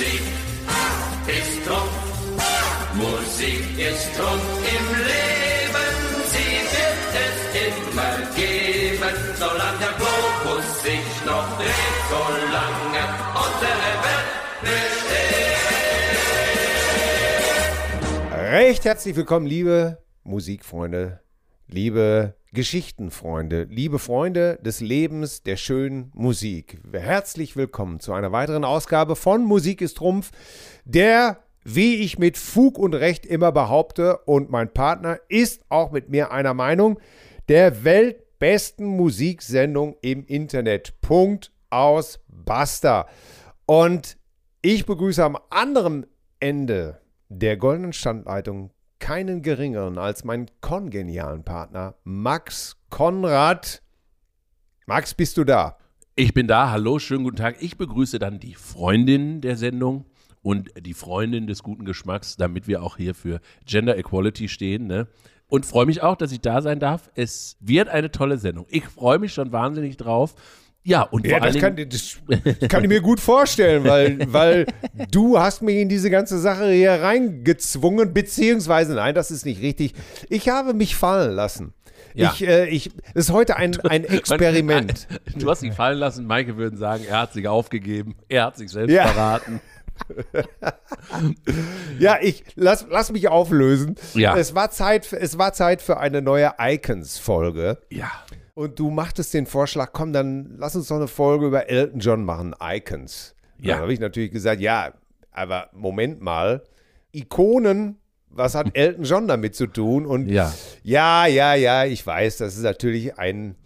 Musik ist Trumpf. Musik ist Trumpf im Leben. Sie wird es immer geben, solange der Globus sich noch dreht, solange unsere Welt besteht. Recht herzlich willkommen, liebe Musikfreunde, liebe Geschichtenfreunde, liebe Freunde des Lebens, der schönen Musik. Herzlich willkommen zu einer weiteren Ausgabe von Musik ist Trumpf, der, wie ich mit Fug und Recht immer behaupte, und mein Partner ist auch mit mir einer Meinung, der weltbesten Musiksendung im Internet. Punkt aus Basta. Und ich begrüße am anderen Ende der goldenen Standleitung keinen geringeren als meinen kongenialen Partner Max Konrad. Max, bist du da? Ich bin da, hallo, schönen guten Tag. Ich begrüße dann die Freundin der Sendung und die Freundin des guten Geschmacks, damit wir auch hier für Gender Equality stehen. Ne? Und freue mich auch, dass ich da sein darf. Es wird eine tolle Sendung. Ich freue mich schon wahnsinnig drauf. Ja, und ja, vor das kann, das kann ich mir gut vorstellen, weil, weil du hast mich in diese ganze Sache hier reingezwungen, beziehungsweise, nein, das ist nicht richtig. Ich habe mich fallen lassen. Ja. Ich, äh, ich, das ist heute ein, ein Experiment. Du hast ihn fallen lassen. Maike würden sagen, er hat sich aufgegeben. Er hat sich selbst Ja. verraten. Ja, ich lass, lass mich auflösen. Ja. Es war Zeit, für- es war Zeit für eine neue Icons-Folge. Ja. Und du machtest den Vorschlag, komm, dann lass uns doch eine Folge über Elton John machen, Icons. Ja. Dann habe ich natürlich gesagt, ja, aber Moment mal, Ikonen, was hat Elton John damit zu tun? Und Ja. ja, ja, ja, ich weiß, das ist natürlich ein,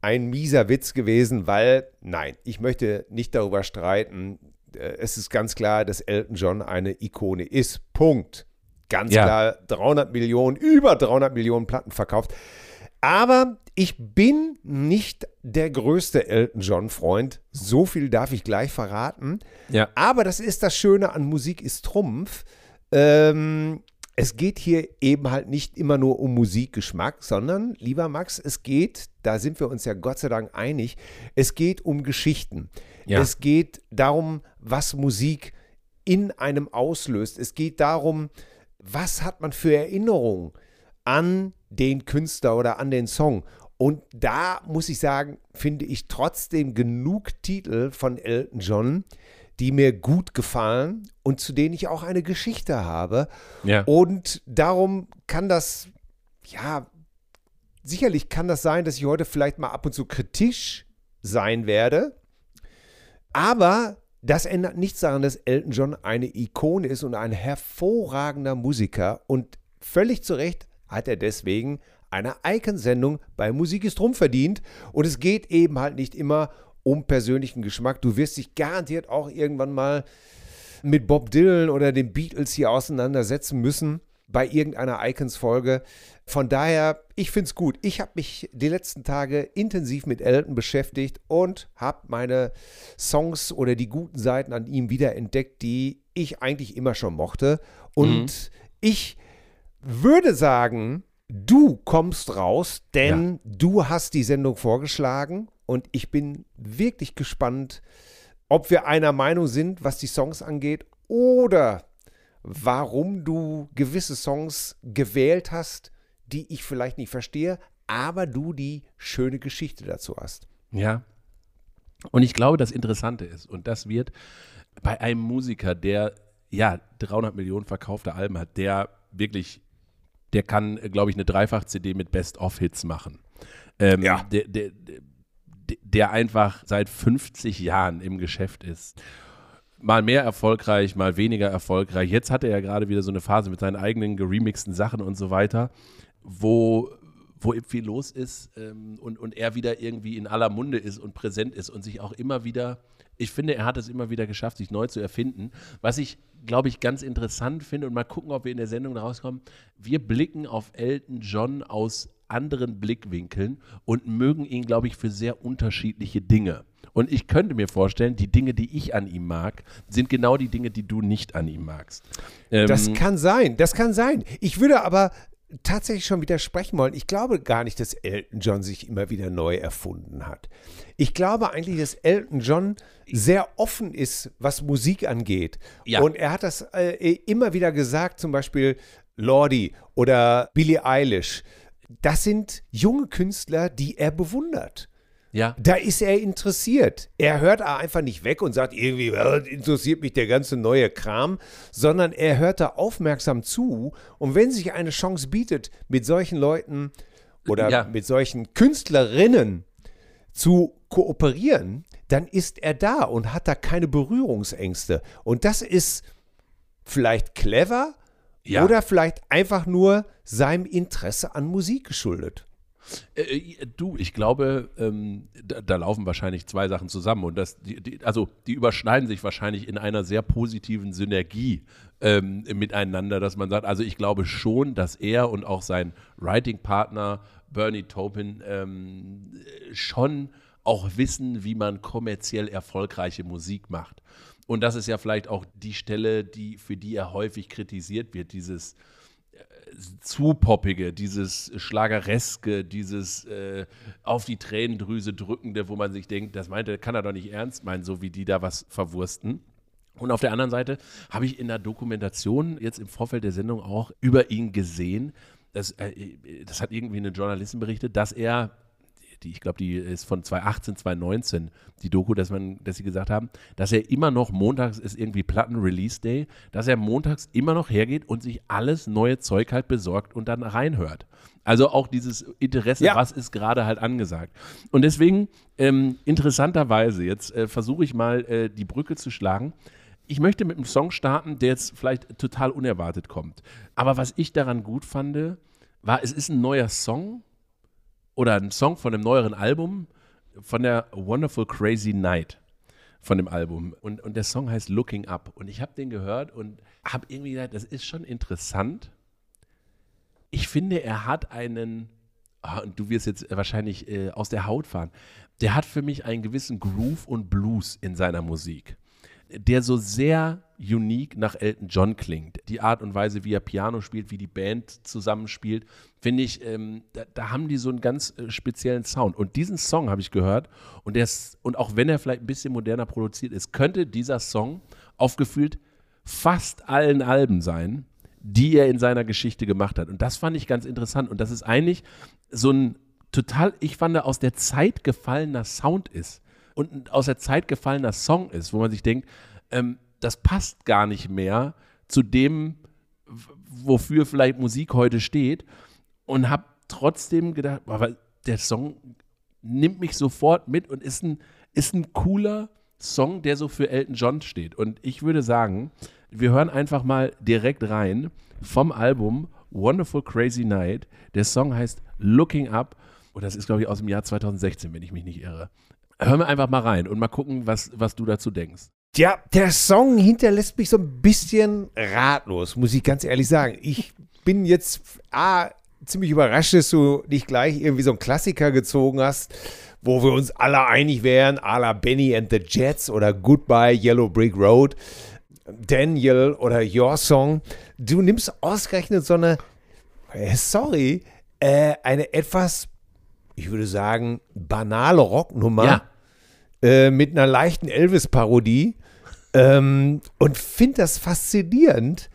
ein mieser Witz gewesen, weil, nein, ich möchte nicht darüber streiten. Äh, Es ist ganz klar, dass Elton John eine Ikone ist. Punkt. Ganz Ja. klar, 300 Millionen, über 300 Millionen Platten verkauft. Aber ich bin nicht der größte Elton John-Freund. So viel darf ich gleich verraten. Ja. Aber das ist das Schöne an Musik ist Trumpf. Ähm, es geht hier eben halt nicht immer nur um Musikgeschmack, sondern, lieber Max, es geht, da sind wir uns ja Gott sei Dank einig, es geht um Geschichten. Ja. Es geht darum, was Musik in einem auslöst. Es geht darum, was hat man für Erinnerungen an den Künstler oder an den Song. Und da muss ich sagen, finde ich trotzdem genug Titel von Elton John, die mir gut gefallen und zu denen ich auch eine Geschichte habe. Ja. Und darum kann das, ja, sicherlich kann das sein, dass ich heute vielleicht mal ab und zu kritisch sein werde. Aber das ändert nichts daran, dass Elton John eine Ikone ist und ein hervorragender Musiker. Und völlig zu Recht hat er deswegen eine Icon-Sendung bei Musik ist Drum verdient. Und es geht eben halt nicht immer um persönlichen Geschmack. Du wirst dich garantiert auch irgendwann mal mit Bob Dylan oder den Beatles hier auseinandersetzen müssen bei irgendeiner Icons-Folge. Von daher, ich finde es gut. Ich habe mich die letzten Tage intensiv mit Elton beschäftigt und habe meine Songs oder die guten Seiten an ihm wiederentdeckt, die ich eigentlich immer schon mochte. Und ich würde sagen, du kommst raus, denn du hast die Sendung vorgeschlagen und ich bin wirklich gespannt, ob wir einer Meinung sind, was die Songs angeht oder warum du gewisse Songs gewählt hast, die ich vielleicht nicht verstehe, aber du die schöne Geschichte dazu hast. Ja. Und ich glaube, das Interessante ist, und das wird bei einem Musiker, der ja 300 Millionen verkaufte Alben hat, der wirklich, der kann, glaube ich, eine Dreifach-CD mit Best-of-Hits machen. Ähm, Ja. Der, der, der, einfach seit 50 Jahren im Geschäft ist. Mal mehr erfolgreich, mal weniger erfolgreich. Jetzt hat er ja gerade wieder so eine Phase mit seinen eigenen geremixten Sachen und so weiter, wo, wo viel los ist ähm, und, und er wieder irgendwie in aller Munde ist und präsent ist und sich auch immer wieder, ich finde, er hat es immer wieder geschafft, sich neu zu erfinden. Was ich, glaube ich, ganz interessant finde und mal gucken, ob wir in der Sendung rauskommen. Wir blicken auf Elton John aus anderen Blickwinkeln und mögen ihn, glaube ich, für sehr unterschiedliche Dinge. Und ich könnte mir vorstellen, die Dinge, die ich an ihm mag, sind genau die Dinge, die du nicht an ihm magst. Ähm, Das kann sein, das kann sein. Ich würde aber tatsächlich schon widersprechen wollen. Ich glaube gar nicht, dass Elton John sich immer wieder neu erfunden hat. Ich glaube eigentlich, dass Elton John sehr offen ist, was Musik angeht. Ja. Und er hat das äh, immer wieder gesagt, zum Beispiel Lordi oder Billie Eilish. Das sind junge Künstler, die er bewundert. Ja. Da ist er interessiert. Er hört einfach nicht weg und sagt irgendwie, "Ja, interessiert mich der ganze neue Kram, sondern er hört da aufmerksam zu. Und wenn sich eine Chance bietet, mit solchen Leuten oder Ja. mit solchen Künstlerinnen zu kooperieren, dann ist er da und hat da keine Berührungsängste. Und das ist vielleicht clever Ja. oder vielleicht einfach nur seinem Interesse an Musik geschuldet. Äh, du, ich glaube, ähm, da, da laufen wahrscheinlich zwei Sachen zusammen und das, die, die, also die überschneiden sich wahrscheinlich in einer sehr positiven Synergie ähm, miteinander, dass man sagt, also ich glaube schon, dass er und auch sein Writing-Partner Bernie Taupin ähm, schon auch wissen, wie man kommerziell erfolgreiche Musik macht. Und das ist ja vielleicht auch die Stelle, die, für die er häufig kritisiert wird, dieses zu poppige, dieses Schlagereske, dieses äh, auf die Tränendrüse drückende, wo man sich denkt, das meinte, kann er doch nicht ernst meinen, so wie die da was verwursten. Und auf der anderen Seite habe ich in der Dokumentation jetzt im Vorfeld der Sendung auch über ihn gesehen, das, äh, das hat irgendwie eine Journalistin berichtet, dass er die, ich glaube, die ist von 2018, 2019, die Doku, dass, man, dass sie gesagt haben, dass er immer noch montags ist irgendwie Platten-Release-Day, dass er montags immer noch hergeht und sich alles neue Zeug halt besorgt und dann reinhört. Also auch dieses Interesse, Ja. was ist gerade halt angesagt. Und deswegen, ähm, interessanterweise, jetzt äh, versuche ich mal äh, die Brücke zu schlagen. Ich möchte mit einem Song starten, der jetzt vielleicht total unerwartet kommt. Aber was ich daran gut fand, war, es ist ein neuer Song, oder ein Song von einem neueren Album von der Wonderful Crazy Night von dem Album. Und, und der Song heißt Looking Up. Und ich habe den gehört und habe irgendwie gedacht, das ist schon interessant. Ich finde, er hat einen, ah, und du wirst jetzt wahrscheinlich äh, aus der Haut fahren, der hat für mich einen gewissen Groove und Blues in seiner Musik der so sehr unique nach Elton John klingt. Die Art und Weise, wie er Piano spielt, wie die Band zusammenspielt, finde ich, ähm, da, da haben die so einen ganz äh, speziellen Sound. Und diesen Song habe ich gehört und, der ist, und auch wenn er vielleicht ein bisschen moderner produziert ist, könnte dieser Song auf gefühlt fast allen Alben sein, die er in seiner Geschichte gemacht hat. Und das fand ich ganz interessant. Und das ist eigentlich so ein total, ich fand, aus der Zeit gefallener Sound ist und ein aus der Zeit gefallener Song ist, wo man sich denkt, ähm, das passt gar nicht mehr zu dem, wofür vielleicht Musik heute steht. Und habe trotzdem gedacht, aber der Song nimmt mich sofort mit und ist ein, ist ein cooler Song, der so für Elton John steht. Und ich würde sagen, wir hören einfach mal direkt rein vom Album Wonderful Crazy Night. Der Song heißt Looking Up. Und das ist, glaube ich, aus dem Jahr 2016, wenn ich mich nicht irre. Hören wir einfach mal rein und mal gucken, was, was du dazu denkst. Ja, der Song hinterlässt mich so ein bisschen ratlos, muss ich ganz ehrlich sagen. Ich bin jetzt ah, ziemlich überrascht, dass du nicht gleich irgendwie so einen Klassiker gezogen hast, wo wir uns alle einig wären, à la Benny and the Jets oder Goodbye Yellow Brick Road, Daniel oder Your Song. Du nimmst ausgerechnet so eine, äh, sorry, äh, eine etwas, ich würde sagen, banale Rocknummer Ja. äh, mit einer leichten Elvis-Parodie ähm, und finde das faszinierend.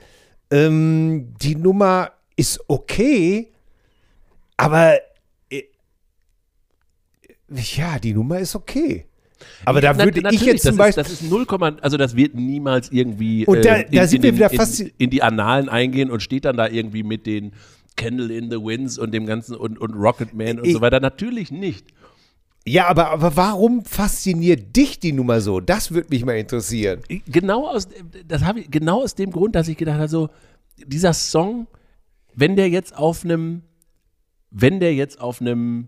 Ähm, die Nummer ist okay, aber äh, ja, die Nummer ist okay. Aber da Na- würde ich jetzt zum das Beispiel. Ist, das ist 0, also das wird niemals irgendwie Und da- äh, da sind wir den- wieder in, fast- in, in die Annalen eingehen und steht dann da irgendwie mit den Candle in the Winds und dem ganzen und, und Rocket Man und Ich- so weiter. Natürlich nicht. ja, aber, aber warum fasziniert dich die Nummer so? Das würde mich mal interessieren. Genau aus, das ich, genau aus dem Grund, dass ich gedacht habe, so, dieser Song, wenn der jetzt auf einem, wenn der jetzt auf einem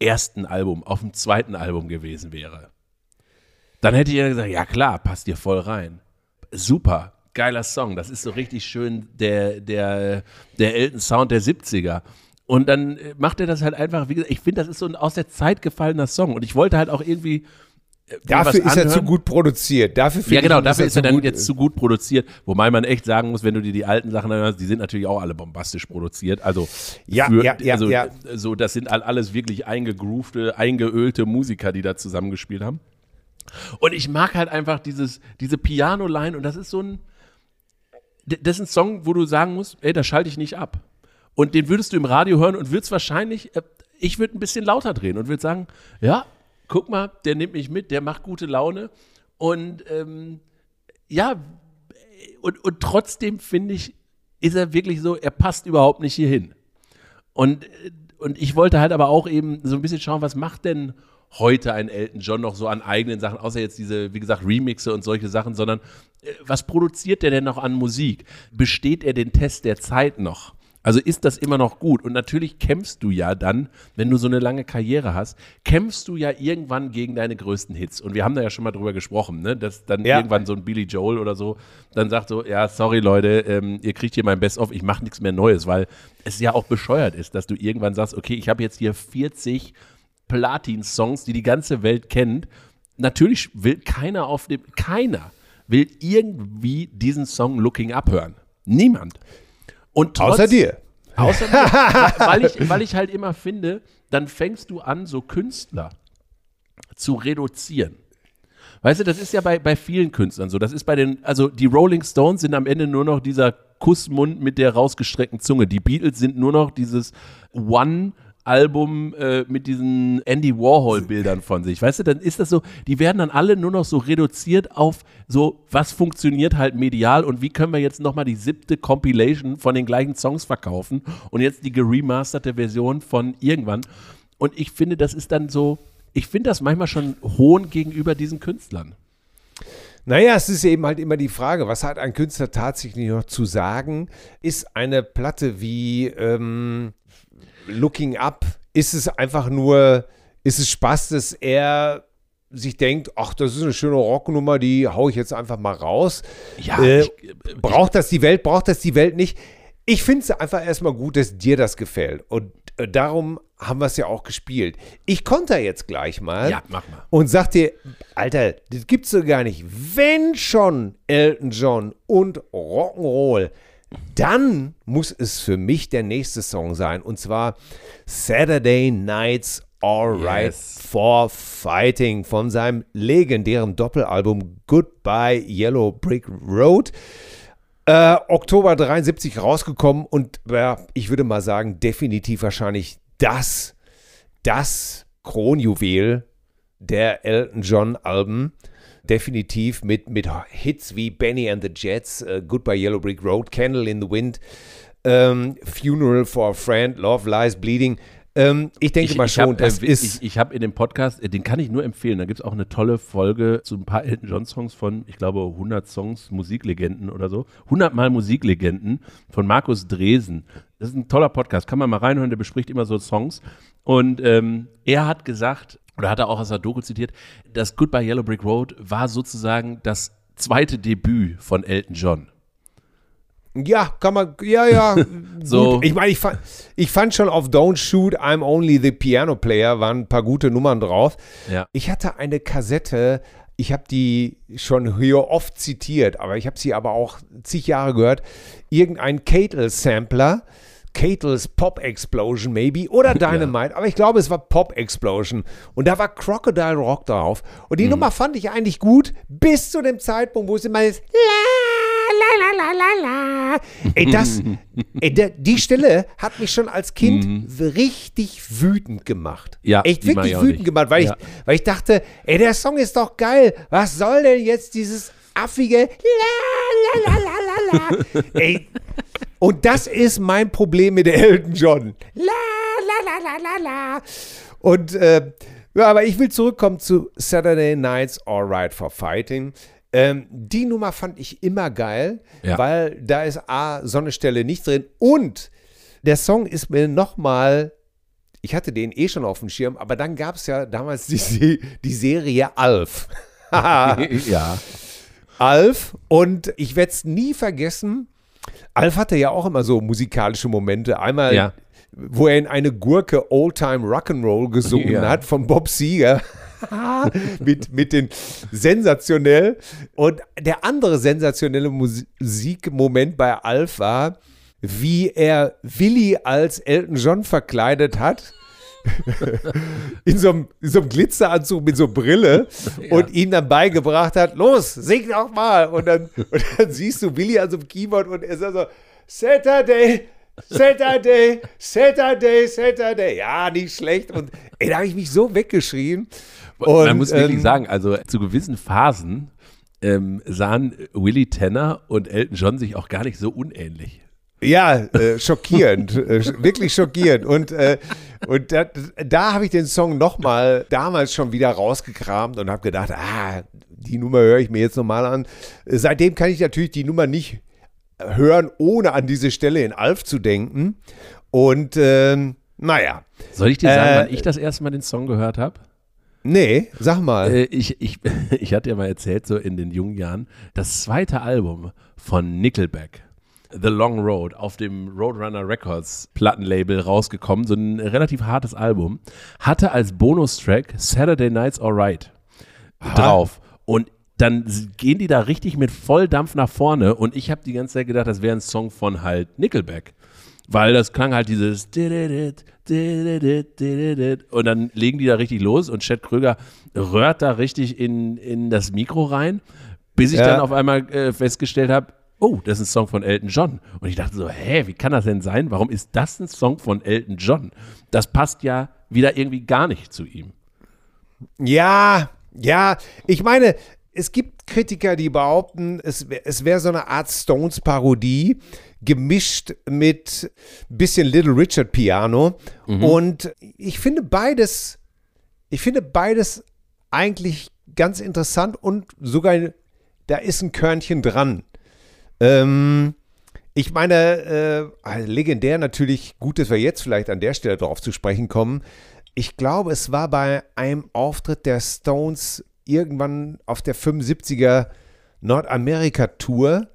ersten Album, auf dem zweiten Album gewesen wäre, dann hätte ich ja gesagt, ja klar, passt dir voll rein. Super, geiler Song. Das ist so richtig schön der, der, der Elton Sound der 70er. Und dann äh, macht er das halt einfach, wie gesagt, ich finde, das ist so ein aus der Zeit gefallener Song. Und ich wollte halt auch irgendwie Dafür was ist er zu gut produziert. Dafür Ja, genau, ich, dafür ist er dann jetzt zu gut produziert. Wobei man echt sagen muss, wenn du dir die alten Sachen anhörst, die sind natürlich auch alle bombastisch produziert. Also, Ja, ja, ja, also ja. so, das sind all- alles wirklich eingegroovte, eingeölte Musiker, die da zusammengespielt haben. Und ich mag halt einfach dieses, diese Piano-Line und das ist so ein, das ist ein Song, wo du sagen musst, ey, da schalte ich nicht ab. Und den würdest du im Radio hören und würdest wahrscheinlich, äh, ich würde ein bisschen lauter drehen und würde sagen, ja, guck mal, der nimmt mich mit, der macht gute Laune. Und ähm, ja, und, und trotzdem finde ich, ist er wirklich so, er passt überhaupt nicht hier hin. Und, äh, und ich wollte halt aber auch eben so ein bisschen schauen, was macht denn heute ein Elton John noch so an eigenen Sachen, außer jetzt diese, wie gesagt, Remixe und solche Sachen, sondern äh, was produziert der denn noch an Musik? Besteht er den Test der Zeit noch? Also ist das immer noch gut? Und natürlich kämpfst du ja dann, wenn du so eine lange Karriere hast, kämpfst du ja irgendwann gegen deine größten Hits. Und wir haben da ja schon mal drüber gesprochen, ne? dass dann Ja. irgendwann so ein Billy Joel oder so dann sagt so, ja, sorry Leute, ähm, ihr kriegt hier mein Best-of, ich mache nichts mehr Neues, weil es ja auch bescheuert ist, dass du irgendwann sagst, okay, ich habe jetzt hier 40 Platin-Songs, die die ganze Welt kennt. Natürlich will keiner auf dem, keiner will irgendwie diesen Song Looking Up hören. Niemand. Und trotz, Außer dir. Außer mir, weil, ich, weil ich halt immer finde, dann fängst du an, so Künstler zu reduzieren. Weißt du, das ist ja bei, bei vielen Künstlern so. Das ist bei den, also die Rolling Stones sind am Ende nur noch dieser Kussmund mit der rausgestreckten Zunge. Die Beatles sind nur noch dieses One-Album äh, mit diesen Andy Warhol-Bildern von sich. Weißt du, dann ist das so, die werden dann alle nur noch so reduziert auf so, was funktioniert halt medial und wie können wir jetzt nochmal die siebte Compilation von den gleichen Songs verkaufen und jetzt die geremasterte Version von irgendwann. Und ich finde, das ist dann so, ich finde das manchmal schon Hohn gegenüber diesen Künstlern. Naja, es ist eben halt immer die Frage, was hat ein Künstler tatsächlich noch zu sagen? Ist eine Platte wie ähm, Looking Up, ist es einfach nur, ist es Spaß, dass er sich denkt, ach, das ist eine schöne Rocknummer, die hau ich jetzt einfach mal raus. Ja, Äh, ich, äh, Braucht das die Welt, braucht das die Welt nicht? Ich finde es einfach erstmal gut, dass dir das gefällt. Und äh, darum haben wir es ja auch gespielt. Ich konter jetzt gleich mal Ja, mach mal. und sag dir, Alter, das gibt's doch gar nicht. Wenn schon Elton John und Rock'n'Roll, dann muss es für mich der nächste Song sein. Und zwar Saturday Nights Alright Yes. for Fighting von seinem legendären Doppelalbum Goodbye Yellow Brick Road. Äh, Oktober 73 rausgekommen und ja, ich würde mal sagen, definitiv wahrscheinlich das, das Kronjuwel der Elton John Alben. Definitiv mit, mit Hits wie Benny and the Jets, äh, Goodbye Yellow Brick Road, Candle in the Wind, ähm, Funeral for a Friend, Love Lies Bleeding. Ähm, ich denke mal schon, hab, das äh, ist. Ich, ich habe in dem Podcast, äh, den kann ich nur empfehlen. Da gibt es auch eine tolle Folge zu ein paar Elton John Songs von, ich glaube, 100 Songs Musiklegenden oder so. 100 Mal Musiklegenden von Markus Dresen. Das ist ein toller Podcast. Kann man mal reinhören. Der bespricht immer so Songs. Und ähm, er hat gesagt, oder hat er auch aus der Doku zitiert, das Goodbye Yellow Brick Road war sozusagen das zweite Debüt von Elton John. Ja, kann man, ja, ja. So. Gut. Ich meine, ich fand, ich fand schon auf Don't Shoot, I'm Only the Piano Player waren ein paar gute Nummern drauf. Ja. Ich hatte eine Kassette, ich habe die schon hier oft zitiert, aber ich habe sie aber auch zig Jahre gehört. Irgendein Catel-Sampler, Catles Pop Explosion maybe oder Dynamite, aber ich glaube, es war Pop Explosion und da war Crocodile Rock drauf und die Mhm. Nummer fand ich eigentlich gut bis zu dem Zeitpunkt, wo es immer ist la la la la la. Ey, das, ey, der, die Stelle hat mich schon als Kind richtig wütend gemacht. Mhm. Ja, echt wirklich wütend gemacht, weil, Ja. ich, weil ich dachte, ey, der Song ist doch geil. Was soll denn jetzt dieses affige la la la la la la? ey, und das ist mein Problem mit Elton John. La la la la la la. Und äh, ja, aber ich will zurückkommen zu Saturday Nights Alright for Fighting. Ähm, die Nummer fand ich immer geil, Ja. weil da ist A, so eine Stelle nicht drin und der Song ist mir nochmal, ich hatte den eh schon auf dem Schirm, aber dann gab es ja damals die, die Serie Alf. ja. Alf und ich werde es nie vergessen. Alf hatte ja auch immer so musikalische Momente. Einmal, Ja. wo er in eine Gurke Old Time Rock'n'Roll gesungen Ja. hat von Bob Seger. mit, mit den sensationell. Und der andere sensationelle Musikmoment bei Alf war, wie er Willi als Elton John verkleidet hat. In, so einem, in so einem Glitzeranzug mit so Brille ja. und ihm dann beigebracht hat, los, sing doch mal. Und dann, und dann siehst du Willi an so einem Keyboard und er sagt so, Saturday, Saturday, Saturday, Saturday. Ja, nicht schlecht. Und ey, da habe ich mich so weggeschrien. Und, Man muss wirklich ähm, sagen, also zu gewissen Phasen ähm, sahen Willie Tanner und Elton John sich auch gar nicht so unähnlich. Ja, äh, schockierend, äh, wirklich schockierend. Und, äh, und da, da habe ich den Song nochmal damals schon wieder rausgekramt und habe gedacht, ah, die Nummer höre ich mir jetzt nochmal an. Seitdem kann ich natürlich die Nummer nicht hören, ohne an diese Stelle in Alf zu denken. Und ähm, naja. Soll ich dir sagen, äh, wann ich das erste Mal den Song gehört habe? Nee, sag mal. Äh, ich, ich, ich hatte ja mal erzählt, so in den jungen Jahren, das zweite Album von Nickelback. The Long Road auf dem Roadrunner Records Plattenlabel rausgekommen, so ein relativ hartes Album, hatte als Bonustrack Saturday Nights Alright drauf. Und dann gehen die da richtig mit Volldampf nach vorne und ich habe die ganze Zeit gedacht, das wäre ein Song von halt Nickelback. Weil das klang halt dieses und dann legen die da richtig los und Chad Kröger röhrt da richtig in, in das Mikro rein, bis ich ja. dann auf einmal äh, festgestellt habe, oh, das ist ein Song von Elton John. Und ich dachte so, hä, wie kann das denn sein? Warum ist das ein Song von Elton John? Das passt ja wieder irgendwie gar nicht zu ihm. Ja, ja, ich meine, es gibt Kritiker, die behaupten, es, es wäre so eine Art Stones-Parodie, gemischt mit ein bisschen Little Richard Piano. Mhm. Und ich finde beides, ich finde beides eigentlich ganz interessant und sogar, da ist ein Körnchen dran. Ähm, ich meine, äh, legendär natürlich, gut, dass wir jetzt vielleicht an der Stelle drauf zu sprechen kommen. Ich glaube, es war bei einem Auftritt der Stones irgendwann auf der 75er Nordamerika-Tour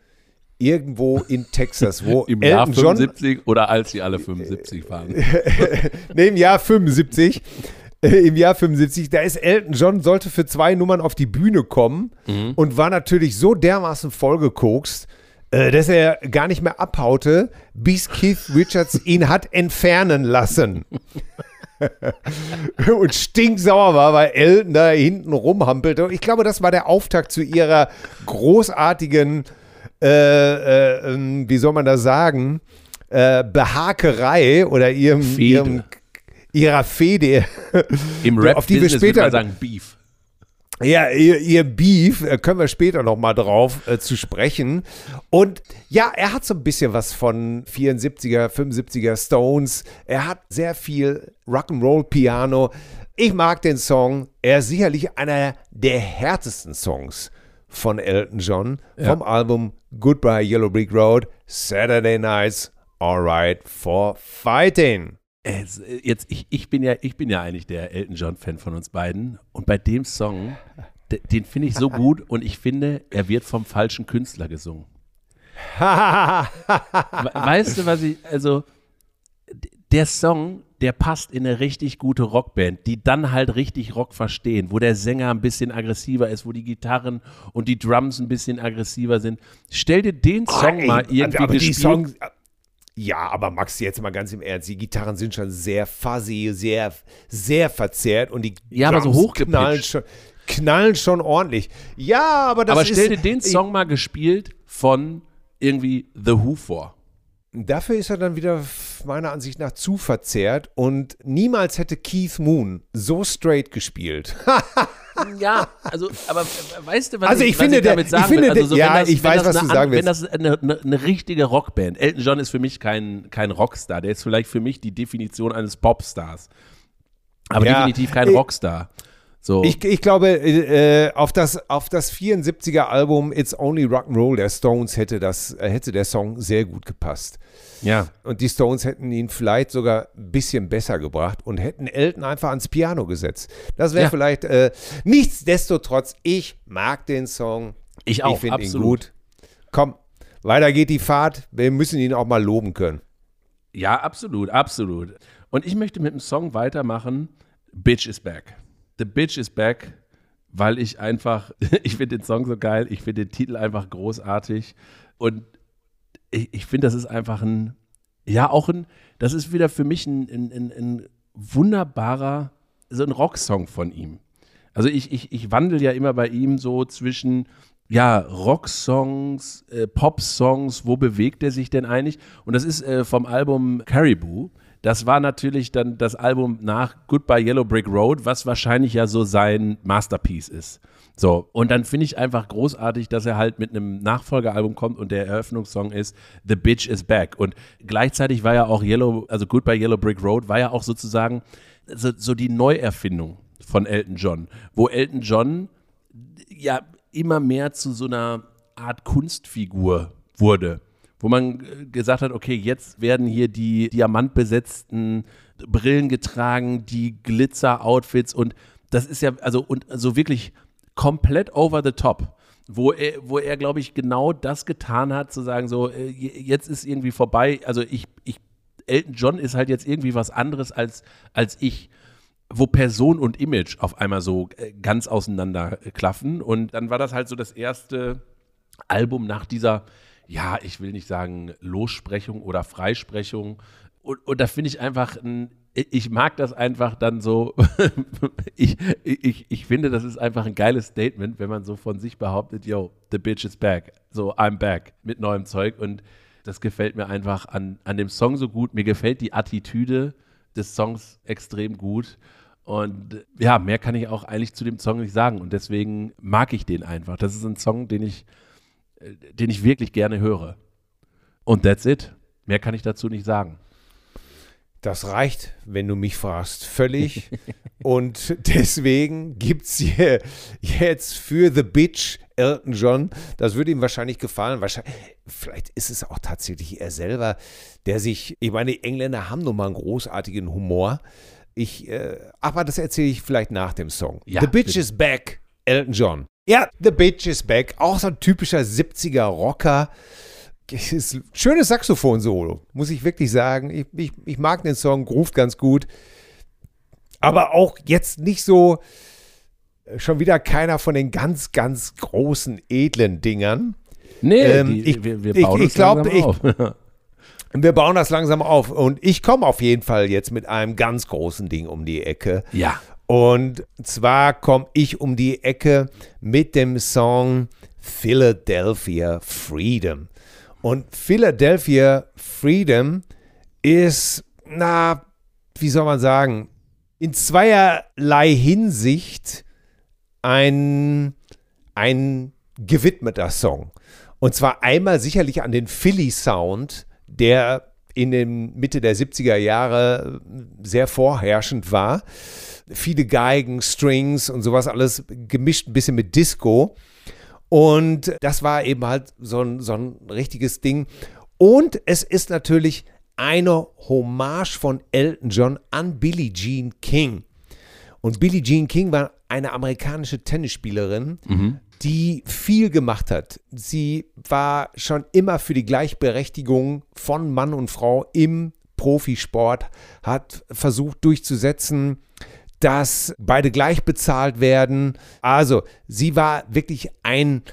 irgendwo in Texas, wo Im Jahr 75 John, oder als sie alle 75 waren. nee, im Jahr 75. Äh, Im Jahr 75, da ist Elton John, sollte für zwei Nummern auf die Bühne kommen mhm. und war natürlich so dermaßen vollgekokst, äh, dass er gar nicht mehr abhaute, bis Keith Richards ihn hat entfernen lassen. und stinksauer war, weil Elton da hinten rumhampelte. Ich glaube, das war der Auftakt zu ihrer großartigen, äh, äh, ähm, wie soll man das sagen, äh, Behakerei oder ihrem, ihrem ihrer Fede. Im Rap auf die wir später sagen Beef. Ja, ihr, ihr Beef, äh, können wir später noch mal drauf äh, zu sprechen. Und ja, er hat so ein bisschen was von 74er, 75er Stones. Er hat sehr viel Rock'n'Roll Piano. Ich mag den Song. Er ist sicherlich einer der härtesten Songs von Elton John ja. vom Album Goodbye Yellow Brick Road, Saturday Nights, Alright for Fighting. Es, jetzt, ich, ich, bin ja, ich bin ja eigentlich der Elton John-Fan von uns beiden. Und bei dem Song, den finde ich so gut und ich finde, er wird vom falschen Künstler gesungen. weißt du, was ich, also der Song, der passt in eine richtig gute Rockband, die dann halt richtig Rock verstehen, wo der Sänger ein bisschen aggressiver ist, wo die Gitarren und die Drums ein bisschen aggressiver sind. Stell dir den Song oh, ey, mal irgendwie aber gespielt. Die Songs, ja, aber Max, jetzt mal ganz im Ernst, die Gitarren sind schon sehr fuzzy, sehr, sehr verzerrt und die ja, Drums aber so knallen schon, knallen schon ordentlich. Ja, aber das aber ist... Aber stell dir den Song mal gespielt von irgendwie The Who vor. Dafür ist er dann wieder meiner Ansicht nach zu verzerrt und niemals hätte Keith Moon so straight gespielt. ja, also, aber weißt du, was, also ich, ich finde, ich damit sagen ich finde, Also so, ja, das, ich weiß, was du sagen willst. Wenn das eine, eine, eine, richtige Rockband, Elton John ist für mich kein, kein Rockstar, der ist vielleicht für mich die Definition eines Popstars, aber ja, definitiv kein Rockstar. So. Ich, ich glaube, äh, auf, das, auf das 74er Album It's Only Rock'n'Roll der Stones hätte, das, äh, hätte der Song sehr gut gepasst. Ja. Und die Stones hätten ihn vielleicht sogar ein bisschen besser gebracht und hätten Elton einfach ans Piano gesetzt. Das wäre ja. vielleicht, äh, nichtsdestotrotz, ich mag den Song. Ich auch, Ich finde ihn gut. Komm, weiter geht die Fahrt. Wir müssen ihn auch mal loben können. Ja, absolut, absolut. Und ich möchte mit dem Song weitermachen, Bitch is Back. The Bitch is Back, weil ich einfach, ich finde den Song so geil, ich finde den Titel einfach großartig und ich, ich finde, das ist einfach ein, ja, auch ein, das ist wieder für mich ein, ein, ein, ein wunderbarer, so ein Rocksong von ihm. Also ich, ich, ich wandel ja immer bei ihm so zwischen ja, Rocksongs, äh, Pop-Songs, wo bewegt er sich denn eigentlich? Und das ist äh, vom Album Caribou. Das war natürlich dann das Album nach Goodbye Yellow Brick Road, was wahrscheinlich ja so sein Masterpiece ist. So, und dann finde ich einfach großartig, dass er halt mit einem Nachfolgealbum kommt und der Eröffnungssong ist The Bitch is Back. Und gleichzeitig war ja auch Yellow, also Goodbye Yellow Brick Road, war ja auch sozusagen so, so die Neuerfindung von Elton John, wo Elton John ja immer mehr zu so einer Art Kunstfigur wurde, wo man äh, gesagt hat, okay, jetzt werden hier die diamantbesetzten Brillen getragen, die Glitzer-Outfits und das ist ja, also und so wirklich komplett over the top. Wo er, wo er glaube ich, genau das getan hat, zu sagen, so, äh, jetzt ist irgendwie vorbei. Also ich, ich, Elton John ist halt jetzt irgendwie was anderes als, als ich wo Person und Image auf einmal so äh, ganz auseinander klaffen. Und dann war das halt so das erste Album nach dieser, ja, ich will nicht sagen Lossprechung oder Freisprechung. Und, und da finde ich einfach ein ich mag das einfach dann so. ich, ich, ich finde, das ist einfach ein geiles Statement, wenn man so von sich behauptet, yo, the bitch is back. So, I'm back mit neuem Zeug. Und das gefällt mir einfach an, an dem Song so gut. Mir gefällt die Attitüde des Songs extrem gut. Und ja, mehr kann ich auch eigentlich zu dem Song nicht sagen. Und deswegen mag ich den einfach. Das ist ein Song, den ich, den ich wirklich gerne höre. Und that's it. Mehr kann ich dazu nicht sagen. Das reicht, wenn du mich fragst, völlig. Und deswegen gibt es hier jetzt für The Bitch Elton John, das würde ihm wahrscheinlich gefallen. Wahrscheinlich, vielleicht ist es auch tatsächlich er selber, der sich, ich meine, die Engländer haben nun mal einen großartigen Humor. Ich, äh, aber das erzähle ich vielleicht nach dem Song. Ja, The Bitch bitte. is Back, Elton John. Ja, The Bitch is Back, auch so ein typischer 70er Rocker. Schönes Saxophon-Solo, muss ich wirklich sagen. Ich, ich, ich mag den Song, ruft ganz gut. Aber auch jetzt nicht so äh, schon wieder keiner von den ganz, ganz großen, edlen Dingern. Nee, ähm, die, ich, wir, wir bauen ich, ich glaube, ich, wir bauen das langsam auf. Und ich komme auf jeden Fall jetzt mit einem ganz großen Ding um die Ecke. Ja. Und zwar komme ich um die Ecke mit dem Song Philadelphia Freedom. Und Philadelphia Freedom ist, na, wie soll man sagen, in zweierlei Hinsicht ein, ein gewidmeter Song. Und zwar einmal sicherlich an den Philly Sound, der in den Mitte der 70er Jahre sehr vorherrschend war. Viele Geigen, Strings und sowas alles gemischt ein bisschen mit Disco. Und das war eben halt so ein, so ein richtiges Ding. Und es ist natürlich eine Hommage von Elton John an Billie Jean King. Und Billie Jean King war eine amerikanische Tennisspielerin, mhm die viel gemacht hat. Sie war schon immer für die Gleichberechtigung von Mann und Frau im Profisport, hat versucht durchzusetzen, dass beide gleich bezahlt werden. Also, sie war wirklich ein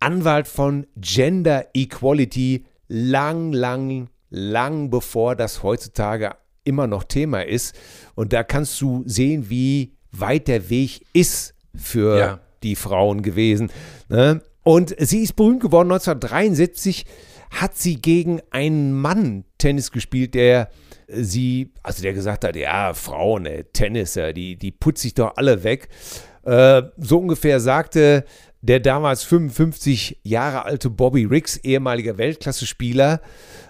Anwalt von Gender Equality lang, lang, lang bevor das heutzutage immer noch Thema ist. Und da kannst du sehen, wie weit der Weg ist für ja die Frauen gewesen. Ne? Und sie ist berühmt geworden 1973 hat sie gegen einen Mann Tennis gespielt, der sie, also der gesagt hat, ja, Frauen, ey, Tennisser, die, die putze ich doch alle weg. Äh, so ungefähr sagte der damals 55 Jahre alte Bobby Riggs, ehemaliger Weltklasse-Spieler.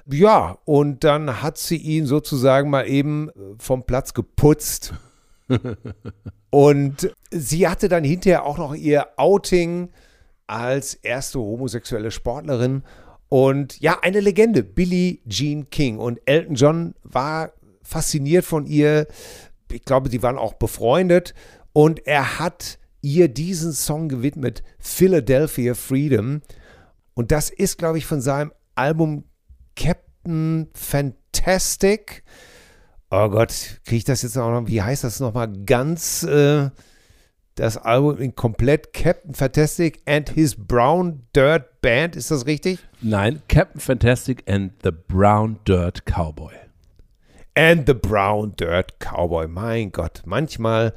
Ja, und dann hat sie ihn sozusagen mal eben vom Platz geputzt. Und sie hatte dann hinterher auch noch ihr Outing als erste homosexuelle Sportlerin. Und ja, eine Legende, Billie Jean King. Und Elton John war fasziniert von ihr. Ich glaube, sie waren auch befreundet. Und er hat ihr diesen Song gewidmet, Philadelphia Freedom. Und das ist, glaube ich, von seinem Album Captain Fantastic oh Gott, kriege ich das jetzt auch noch, wie heißt das nochmal ganz, äh, das Album in komplett Captain Fantastic and his Brown Dirt Band. Ist das richtig? Nein, Captain Fantastic and the Brown Dirt Cowboy. And the Brown Dirt Cowboy. Mein Gott, manchmal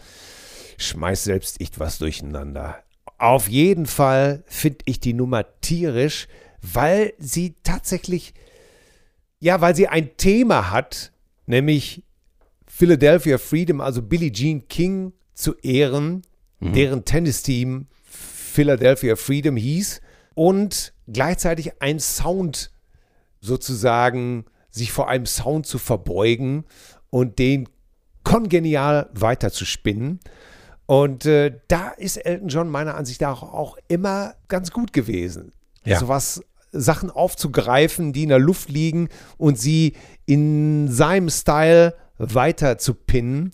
schmeißt selbst ich was durcheinander. Auf jeden Fall finde ich die Nummer tierisch, weil sie tatsächlich, ja, weil sie ein Thema hat, nämlich Philadelphia Freedom, also Billie Jean King zu ehren, mhm. deren Tennisteam Philadelphia Freedom hieß und gleichzeitig ein Sound sozusagen, sich vor einem Sound zu verbeugen und den kongenial weiterzuspinnen. Und äh, da ist Elton John meiner Ansicht nach auch immer ganz gut gewesen. Ja. So was Sachen aufzugreifen, die in der Luft liegen und sie in seinem Style weiter zu pinnen.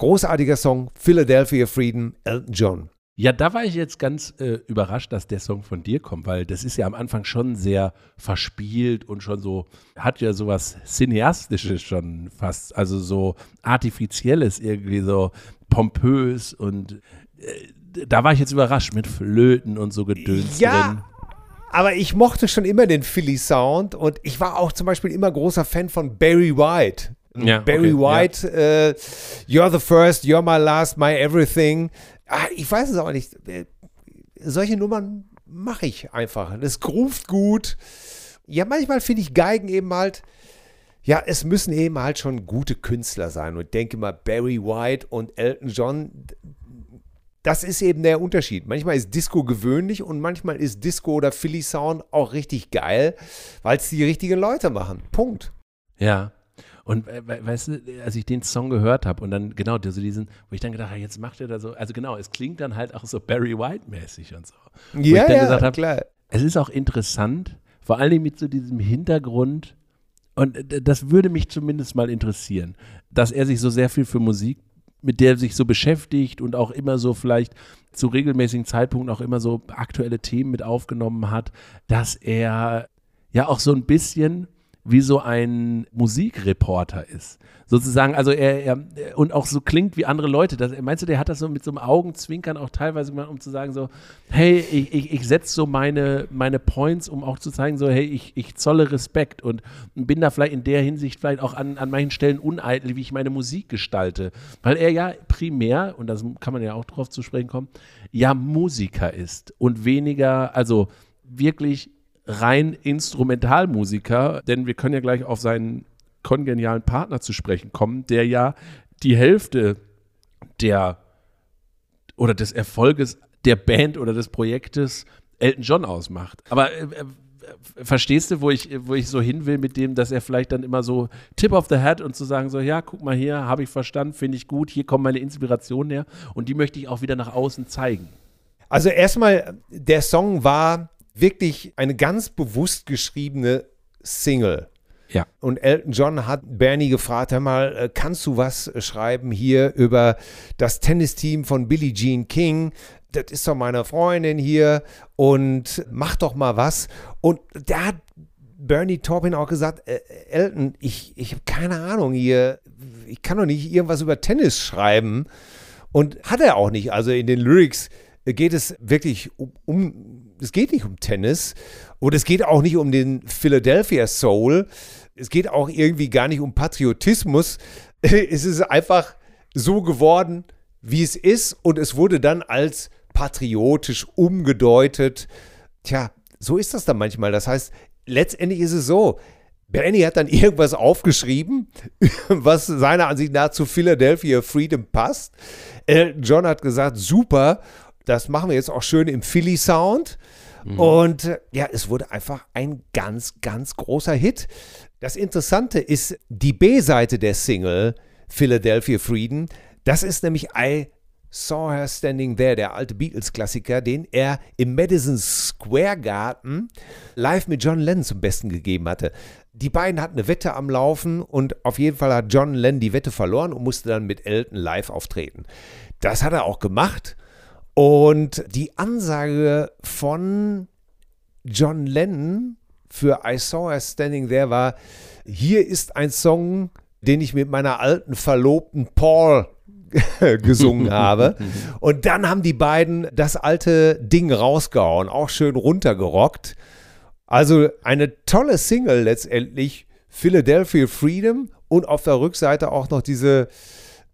Großartiger Song, Philadelphia Freedom, Elton John. Ja, da war ich jetzt ganz äh, überrascht, dass der Song von dir kommt, weil das ist ja am Anfang schon sehr verspielt und schon so, hat ja sowas Cineastisches schon fast, also so Artifizielles, irgendwie so pompös und äh, da war ich jetzt überrascht mit Flöten und so Gedöns ja, drin. Aber ich mochte schon immer den Philly Sound und ich war auch zum Beispiel immer großer Fan von Barry White. Ja, Barry okay, White, ja. äh, You're the First, You're My Last, My Everything. Ah, ich weiß es auch nicht. Äh, solche Nummern mache ich einfach. Das groovt gut. Ja, manchmal finde ich Geigen eben halt, ja, es müssen eben halt schon gute Künstler sein. Und ich denke mal, Barry White und Elton John, das ist eben der Unterschied. Manchmal ist Disco gewöhnlich und manchmal ist Disco oder Philly Sound auch richtig geil, weil es die richtigen Leute machen. Punkt. Ja. Und äh, weißt du, als ich den Song gehört habe und dann genau so diesen, wo ich dann gedacht habe, jetzt macht er da so, also genau, es klingt dann halt auch so Barry White-mäßig und so. Wo ja, ja, hab, klar. Es ist auch interessant, vor allem mit so diesem Hintergrund, und das würde mich zumindest mal interessieren, dass er sich so sehr viel für Musik, mit der er sich so beschäftigt und auch immer so vielleicht zu regelmäßigen Zeitpunkten auch immer so aktuelle Themen mit aufgenommen hat, dass er ja auch so ein bisschen wie so ein Musikreporter ist. Sozusagen, also er, er, und auch so klingt wie andere Leute. Das, meinst du, der hat das so mit so einem Augenzwinkern auch teilweise gemacht, um zu sagen, so, hey, ich, ich, ich setze so meine, meine Points, um auch zu zeigen, so, hey, ich, ich zolle Respekt und bin da vielleicht in der Hinsicht vielleicht auch an, an manchen Stellen uneitel, wie ich meine Musik gestalte. Weil er ja primär, und das kann man ja auch drauf zu sprechen kommen, ja Musiker ist und weniger, also wirklich rein Instrumentalmusiker, denn wir können ja gleich auf seinen kongenialen Partner zu sprechen kommen, der ja die Hälfte der oder des Erfolges der Band oder des Projektes Elton John ausmacht. Aber äh, äh, verstehst du, wo ich, wo ich so hin will mit dem, dass er vielleicht dann immer so Tip of the Hat und zu sagen so, ja, guck mal hier, habe ich verstanden, finde ich gut, hier kommen meine Inspirationen her und die möchte ich auch wieder nach außen zeigen. Also erstmal, der Song war wirklich eine ganz bewusst geschriebene Single. Ja. Und Elton John hat Bernie gefragt, hör mal, äh, kannst du was schreiben hier über das Tennisteam von Billie Jean King? Das ist doch meine Freundin hier und mach doch mal was. Und da hat Bernie Taupin auch gesagt, äh, Elton, ich, ich habe keine Ahnung hier, ich kann doch nicht irgendwas über Tennis schreiben. Und hat er auch nicht. Also in den Lyrics geht es wirklich um, um es geht nicht um Tennis und es geht auch nicht um den Philadelphia Soul. Es geht auch irgendwie gar nicht um Patriotismus. Es ist einfach so geworden, wie es ist und es wurde dann als patriotisch umgedeutet. Tja, so ist das dann manchmal. Das heißt, letztendlich ist es so, Benny hat dann irgendwas aufgeschrieben, was seiner Ansicht nach zu Philadelphia Freedom passt. John hat gesagt, super, das machen wir jetzt auch schön im Philly Sound. Mhm. Und äh, ja, es wurde einfach ein ganz, ganz großer Hit. Das Interessante ist die B-Seite der Single Philadelphia Freedom. Das ist nämlich I Saw Her Standing There, der alte Beatles-Klassiker, den er im Madison Square Garden live mit John Lennon zum Besten gegeben hatte. Die beiden hatten eine Wette am Laufen und auf jeden Fall hat John Lennon die Wette verloren und musste dann mit Elton live auftreten. Das hat er auch gemacht und die Ansage von John Lennon für I Saw Her Standing There war, hier ist ein Song, den ich mit meiner alten Verlobten Paul gesungen habe. Und dann haben die beiden das alte Ding rausgehauen, auch schön runtergerockt. Also eine tolle Single letztendlich, Philadelphia Freedom und auf der Rückseite auch noch diese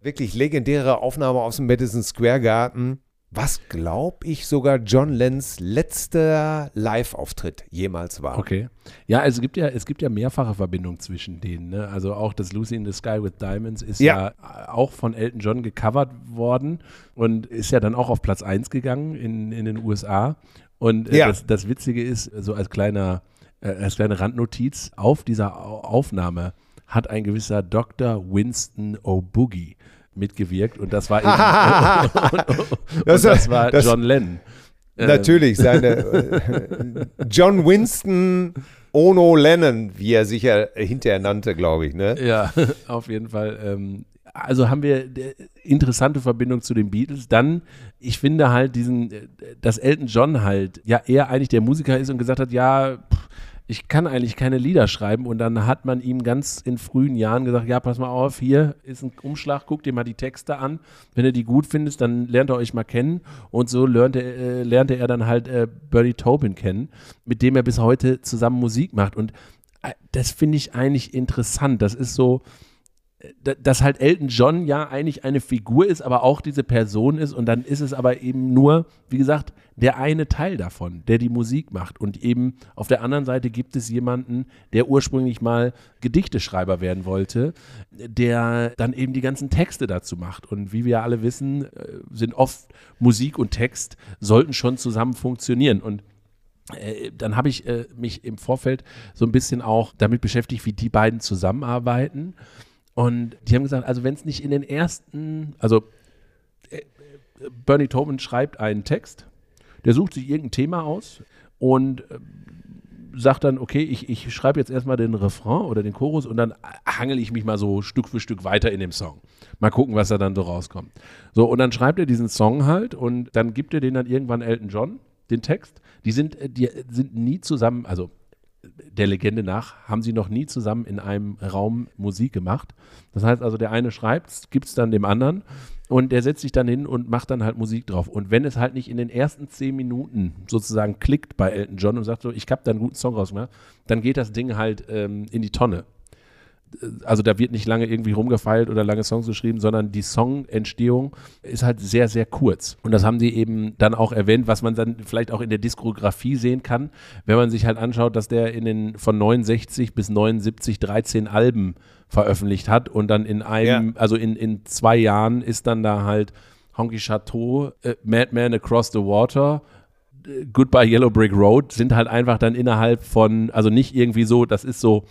wirklich legendäre Aufnahme aus dem Madison Square Garden. Was glaube ich sogar John Lenz letzter Live-Auftritt jemals war. Okay. Ja, also es gibt ja, es gibt ja mehrfache Verbindungen zwischen denen. Ne? Also auch das Lucy in the Sky with Diamonds ist ja. ja auch von Elton John gecovert worden und ist ja dann auch auf Platz 1 gegangen in, in den USA. Und äh, ja. das, das Witzige ist, so als kleiner, äh, als kleine Randnotiz, auf dieser Aufnahme hat ein gewisser Dr. Winston O'Boogie mitgewirkt und das war eben, das, das, war das, John Lennon. Ähm. Natürlich, seine äh, John Winston Ono Lennon, wie er sich ja hinterher nannte, glaube ich, ne? Ja, auf jeden Fall. Ähm, also haben wir interessante Verbindung zu den Beatles. Dann, ich finde halt diesen, äh, dass Elton John halt ja eher eigentlich der Musiker ist und gesagt hat, ja, pff, ich kann eigentlich keine Lieder schreiben. Und dann hat man ihm ganz in frühen Jahren gesagt, ja, pass mal auf, hier ist ein Umschlag, guck dir mal die Texte an. Wenn du die gut findest, dann lernt er euch mal kennen. Und so lernte, äh, lernte er dann halt äh, Bernie Taupin kennen, mit dem er bis heute zusammen Musik macht. Und äh, das finde ich eigentlich interessant. Das ist so, dass halt Elton John ja eigentlich eine Figur ist, aber auch diese Person ist und dann ist es aber eben nur, wie gesagt, der eine Teil davon, der die Musik macht. Und eben auf der anderen Seite gibt es jemanden, der ursprünglich mal Gedichteschreiber werden wollte, der dann eben die ganzen Texte dazu macht. Und wie wir alle wissen, äh, sind oft Musik und Text sollten schon zusammen funktionieren. Und äh, dann habe ich äh, mich im Vorfeld so ein bisschen auch damit beschäftigt, wie die beiden zusammenarbeiten. Und die haben gesagt, also wenn es nicht in den ersten, also äh, Bernie Tobin schreibt einen Text, der sucht sich irgendein Thema aus und äh, sagt dann, okay, ich, ich schreibe jetzt erstmal den Refrain oder den Chorus und dann hangel ich mich mal so Stück für Stück weiter in dem Song. Mal gucken, was da dann so rauskommt. So, und dann schreibt er diesen Song halt und dann gibt er den dann irgendwann Elton John, den Text. Die sind, äh, die sind nie zusammen, also der Legende nach, haben sie noch nie zusammen in einem Raum Musik gemacht. Das heißt also, der eine schreibt, gibt es dann dem anderen und der setzt sich dann hin und macht dann halt Musik drauf. Und wenn es halt nicht in den ersten zehn Minuten sozusagen klickt bei Elton John und sagt so, ich habe da einen guten Song rausgemacht, dann geht das Ding halt ähm, in die Tonne also da wird nicht lange irgendwie rumgefeilt oder lange Songs geschrieben, sondern die Songentstehung ist halt sehr, sehr kurz. Und das haben sie eben dann auch erwähnt, was man dann vielleicht auch in der Diskografie sehen kann, wenn man sich halt anschaut, dass der in den von 69 bis 79 13 Alben veröffentlicht hat und dann in einem, ja. also in, in zwei Jahren ist dann da halt Honky Chateau, äh, Madman Across the Water, äh, Goodbye Yellow Brick Road sind halt einfach dann innerhalb von, also nicht irgendwie so, das ist so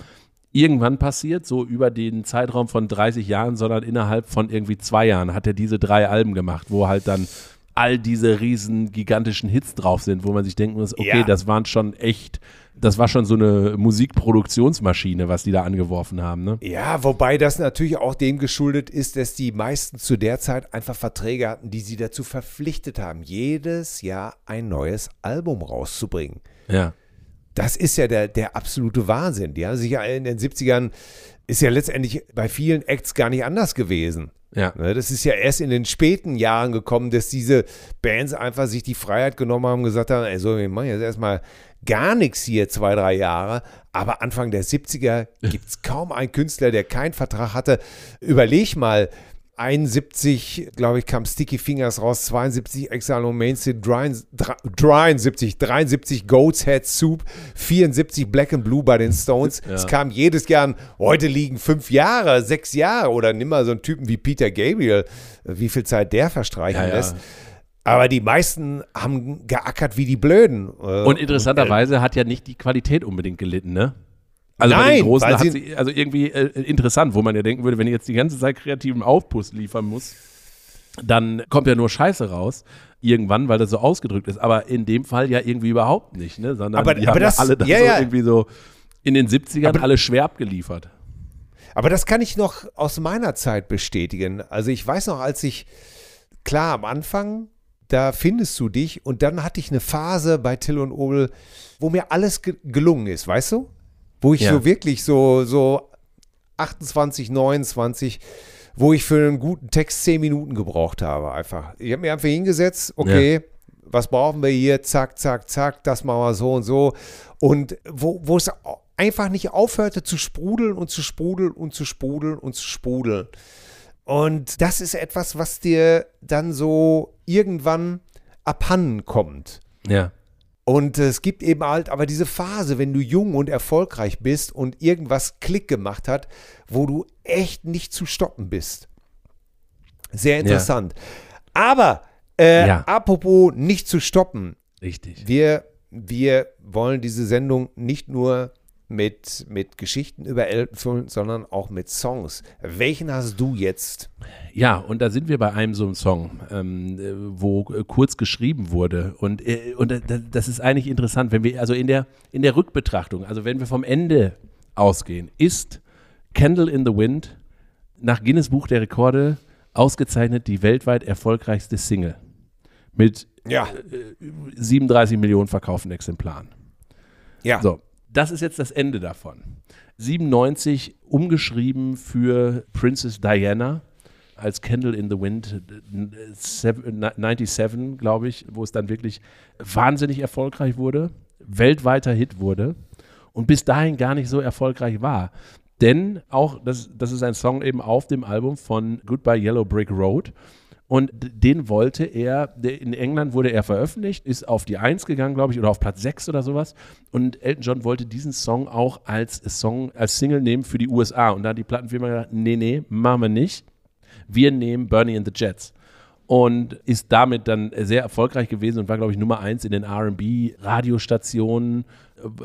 irgendwann passiert, so über den Zeitraum von 30 Jahren, sondern innerhalb von irgendwie zwei Jahren hat er diese drei Alben gemacht, wo halt dann all diese riesen gigantischen Hits drauf sind, wo man sich denken muss, okay, ja. das waren schon echt, das war schon so eine Musikproduktionsmaschine, was die da angeworfen haben. Ne? Ja, wobei das natürlich auch dem geschuldet ist, dass die meisten zu der Zeit einfach Verträge hatten, die sie dazu verpflichtet haben, jedes Jahr ein neues Album rauszubringen. Ja das ist ja der, der absolute Wahnsinn. Die haben sich ja in den 70ern ist ja letztendlich bei vielen Acts gar nicht anders gewesen. Ja. Ne, das ist ja erst in den späten Jahren gekommen, dass diese Bands einfach sich die Freiheit genommen haben und gesagt haben, ey, so, wir machen jetzt erstmal gar nichts hier zwei, drei Jahre. Aber Anfang der 70er gibt es kaum einen Künstler, der keinen Vertrag hatte. Überleg mal, 71, glaube ich, kam Sticky Fingers raus, 72 Exile on Main Street, 73, 73 Goat's Head Soup, 74 Black and Blue bei den Stones. Ja. Es kam jedes Jahr, heute liegen fünf Jahre, sechs Jahre oder nimm mal so einen Typen wie Peter Gabriel, wie viel Zeit der verstreichen ja, lässt. Ja. Aber die meisten haben geackert wie die Blöden. Und interessanterweise hat ja nicht die Qualität unbedingt gelitten, ne? Also Nein, bei den Großen hat sie, also irgendwie äh, interessant, wo man ja denken würde, wenn ich jetzt die ganze Zeit kreativen Aufpuss liefern muss, dann kommt ja nur Scheiße raus irgendwann, weil das so ausgedrückt ist. Aber in dem Fall ja irgendwie überhaupt nicht, ne? Sondern aber, die aber haben das, ja alle das ja, so ja. irgendwie so in den 70ern aber, alle schwer abgeliefert. Aber das kann ich noch aus meiner Zeit bestätigen. Also ich weiß noch, als ich, klar, am Anfang, da findest du dich und dann hatte ich eine Phase bei Till und Obel, wo mir alles ge gelungen ist, weißt du? Wo ich ja. so wirklich so, so 28, 29, wo ich für einen guten Text zehn Minuten gebraucht habe. Einfach. Ich habe mir einfach hingesetzt, okay, ja. was brauchen wir hier? Zack, zack, zack, das machen wir so und so. Und wo, wo es einfach nicht aufhörte zu sprudeln und zu sprudeln und zu sprudeln und zu sprudeln. Und das ist etwas, was dir dann so irgendwann abhanden kommt. Ja. Und es gibt eben halt aber diese Phase, wenn du jung und erfolgreich bist und irgendwas Klick gemacht hat, wo du echt nicht zu stoppen bist. Sehr interessant. Ja. Aber äh, ja. apropos nicht zu stoppen. Richtig. Wir, wir wollen diese Sendung nicht nur mit, mit Geschichten über Elton füllen, sondern auch mit Songs. Welchen hast du jetzt? Ja, und da sind wir bei einem so einem Song, ähm, wo äh, kurz geschrieben wurde. Und, äh, und äh, das ist eigentlich interessant, wenn wir, also in der, in der Rückbetrachtung, also wenn wir vom Ende ausgehen, ist Candle in the Wind nach Guinness Buch der Rekorde ausgezeichnet die weltweit erfolgreichste Single mit ja. 37 Millionen verkauften Exemplaren. Ja. So, das ist jetzt das Ende davon. 97 umgeschrieben für Princess Diana als Candle in the Wind 97, glaube ich, wo es dann wirklich wahnsinnig erfolgreich wurde, weltweiter Hit wurde und bis dahin gar nicht so erfolgreich war. Denn auch, das, das ist ein Song eben auf dem Album von Goodbye Yellow Brick Road. Und den wollte er, in England wurde er veröffentlicht, ist auf die Eins gegangen, glaube ich, oder auf Platz 6 oder sowas. Und Elton John wollte diesen Song auch als Song, als Single nehmen für die USA. Und da hat die Plattenfirma gesagt, nee, nee, machen wir nicht. Wir nehmen Bernie and the Jets. Und ist damit dann sehr erfolgreich gewesen und war, glaube ich, Nummer eins in den RB-Radiostationen,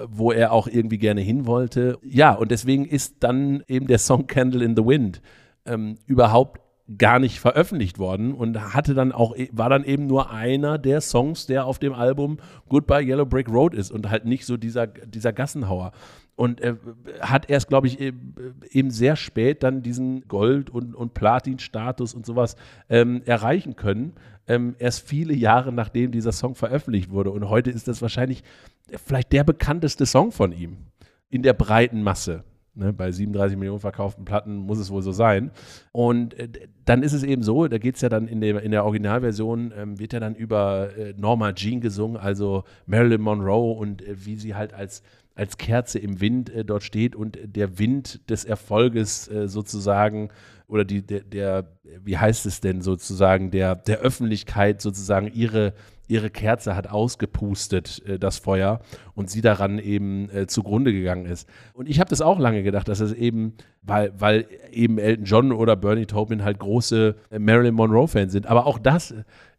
wo er auch irgendwie gerne hin wollte. Ja, und deswegen ist dann eben der Song Candle in the Wind ähm, überhaupt gar nicht veröffentlicht worden und hatte dann auch, war dann eben nur einer der Songs, der auf dem Album Goodbye Yellow Brick Road ist und halt nicht so dieser, dieser Gassenhauer. Und er hat erst, glaube ich, eben sehr spät dann diesen Gold- und, und Platin-Status und sowas ähm, erreichen können. Ähm, erst viele Jahre nachdem dieser Song veröffentlicht wurde. Und heute ist das wahrscheinlich vielleicht der bekannteste Song von ihm in der breiten Masse. Ne, bei 37 Millionen verkauften Platten muss es wohl so sein. Und äh, dann ist es eben so, da geht es ja dann in der, in der Originalversion, ähm, wird ja dann über äh, Norma Jean gesungen, also Marilyn Monroe und äh, wie sie halt als, als Kerze im Wind äh, dort steht und der Wind des Erfolges äh, sozusagen oder die, der, der, wie heißt es denn sozusagen, der, der Öffentlichkeit sozusagen ihre, ihre Kerze hat ausgepustet, äh, das Feuer, und sie daran eben äh, zugrunde gegangen ist. Und ich habe das auch lange gedacht, dass es eben, weil, weil eben Elton John oder Bernie Taupin halt große äh, Marilyn Monroe-Fans sind. Aber auch das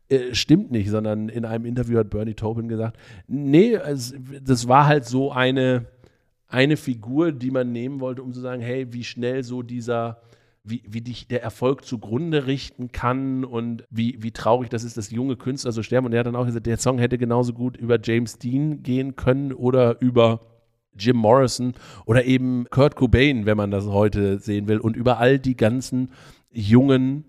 äh, stimmt nicht, sondern in einem Interview hat Bernie Taupin gesagt, nee, es, das war halt so eine, eine Figur, die man nehmen wollte, um zu sagen, hey, wie schnell so dieser wie, wie dich der Erfolg zugrunde richten kann und wie, wie traurig das ist, dass junge Künstler so sterben. Und er hat dann auch gesagt, der Song hätte genauso gut über James Dean gehen können oder über Jim Morrison oder eben Kurt Cobain, wenn man das heute sehen will, und über all die ganzen jungen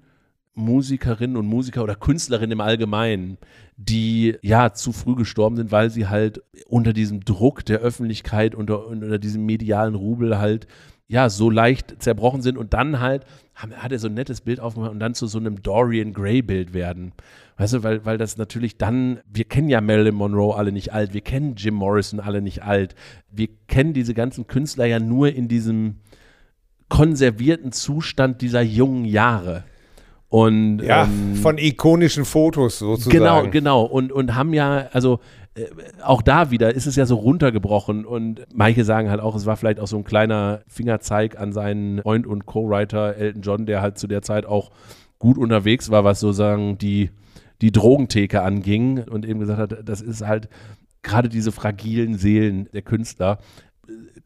Musikerinnen und Musiker oder Künstlerinnen im Allgemeinen, die ja zu früh gestorben sind, weil sie halt unter diesem Druck der Öffentlichkeit, unter, unter diesem medialen Rubel halt ja, so leicht zerbrochen sind und dann halt, hat er so ein nettes Bild aufgemacht und dann zu so einem Dorian Gray-Bild werden. Weißt du, weil, weil das natürlich dann, wir kennen ja Marilyn Monroe alle nicht alt, wir kennen Jim Morrison alle nicht alt, wir kennen diese ganzen Künstler ja nur in diesem konservierten Zustand dieser jungen Jahre. Und, ja, ähm, von ikonischen Fotos sozusagen. Genau, genau. Und, und haben ja, also auch da wieder ist es ja so runtergebrochen und manche sagen halt auch, es war vielleicht auch so ein kleiner Fingerzeig an seinen Freund und Co-Writer Elton John, der halt zu der Zeit auch gut unterwegs war, was sozusagen die, die Drogentheke anging und eben gesagt hat, das ist halt gerade diese fragilen Seelen der Künstler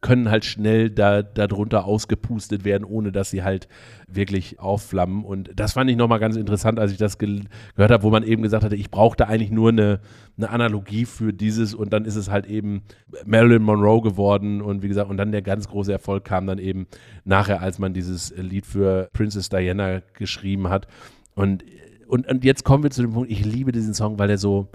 können halt schnell da, darunter ausgepustet werden, ohne dass sie halt wirklich aufflammen. Und das fand ich nochmal ganz interessant, als ich das ge gehört habe, wo man eben gesagt hatte, ich brauchte eigentlich nur eine, eine Analogie für dieses und dann ist es halt eben Marilyn Monroe geworden und wie gesagt, und dann der ganz große Erfolg kam dann eben nachher, als man dieses Lied für Princess Diana geschrieben hat. Und, und, und jetzt kommen wir zu dem Punkt, ich liebe diesen Song, weil er so,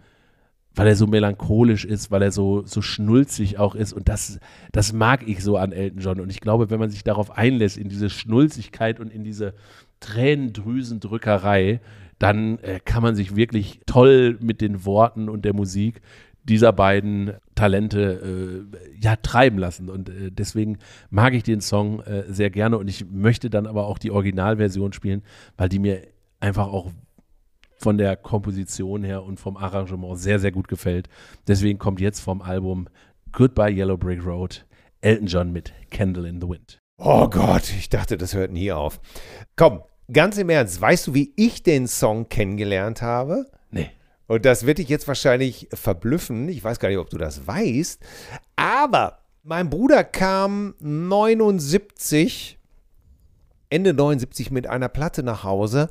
weil er so melancholisch ist, weil er so, so schnulzig auch ist. Und das, das mag ich so an Elton John. Und ich glaube, wenn man sich darauf einlässt, in diese Schnulzigkeit und in diese Tränendrüsendrückerei, dann äh, kann man sich wirklich toll mit den Worten und der Musik dieser beiden Talente äh, ja treiben lassen und äh, deswegen mag ich den Song äh, sehr gerne und ich möchte dann aber auch die Originalversion spielen, weil die mir einfach auch von der Komposition her und vom Arrangement sehr sehr gut gefällt. Deswegen kommt jetzt vom Album Goodbye Yellow Brick Road Elton John mit Candle in the Wind. Oh Gott, ich dachte, das hört nie auf. Komm, ganz im Ernst, weißt du, wie ich den Song kennengelernt habe? Nee. Und das wird dich jetzt wahrscheinlich verblüffen. Ich weiß gar nicht, ob du das weißt. Aber mein Bruder kam 79, Ende 79 mit einer Platte nach Hause.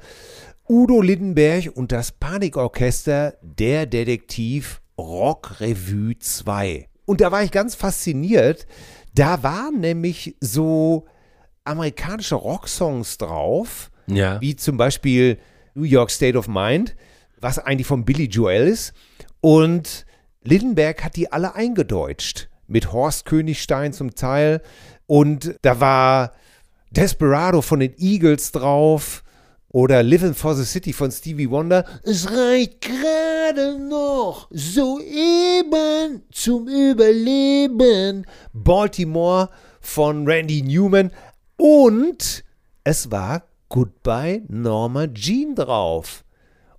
Udo Lindenberg und das Panikorchester Der Detektiv Rock Revue 2. Und da war ich ganz fasziniert. Da waren nämlich so amerikanische Rocksongs drauf, Ja. wie zum Beispiel New York State of Mind, was eigentlich von Billy Joel ist. Und Lindenberg hat die alle eingedeutscht. Mit Horst Königstein zum Teil. Und da war Desperado von den Eagles drauf. Oder Living for the City von Stevie Wonder. Es reicht gerade noch soeben zum Überleben. Baltimore von Randy Newman. Und es war Goodbye Norma Jean drauf.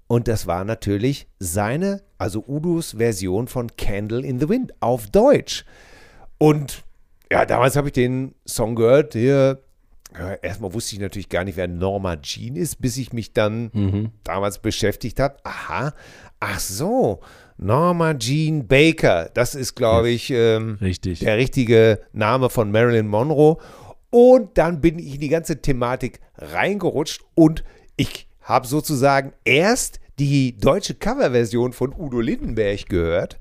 Und das war natürlich seine, also Udos Version von Candle in the Wind auf Deutsch. Und ja, damals habe ich den Song gehört. Hier, erstmal wusste ich natürlich gar nicht, wer Norma Jean ist, bis ich mich dann damals beschäftigt habe. Aha, ach so, Norma Jean Baker. Das ist, glaube ich, ähm, Richtig. der richtige Name von Marilyn Monroe. Und dann bin ich in die ganze Thematik reingerutscht und ich habe sozusagen erst die deutsche Coverversion von Udo Lindenberg gehört,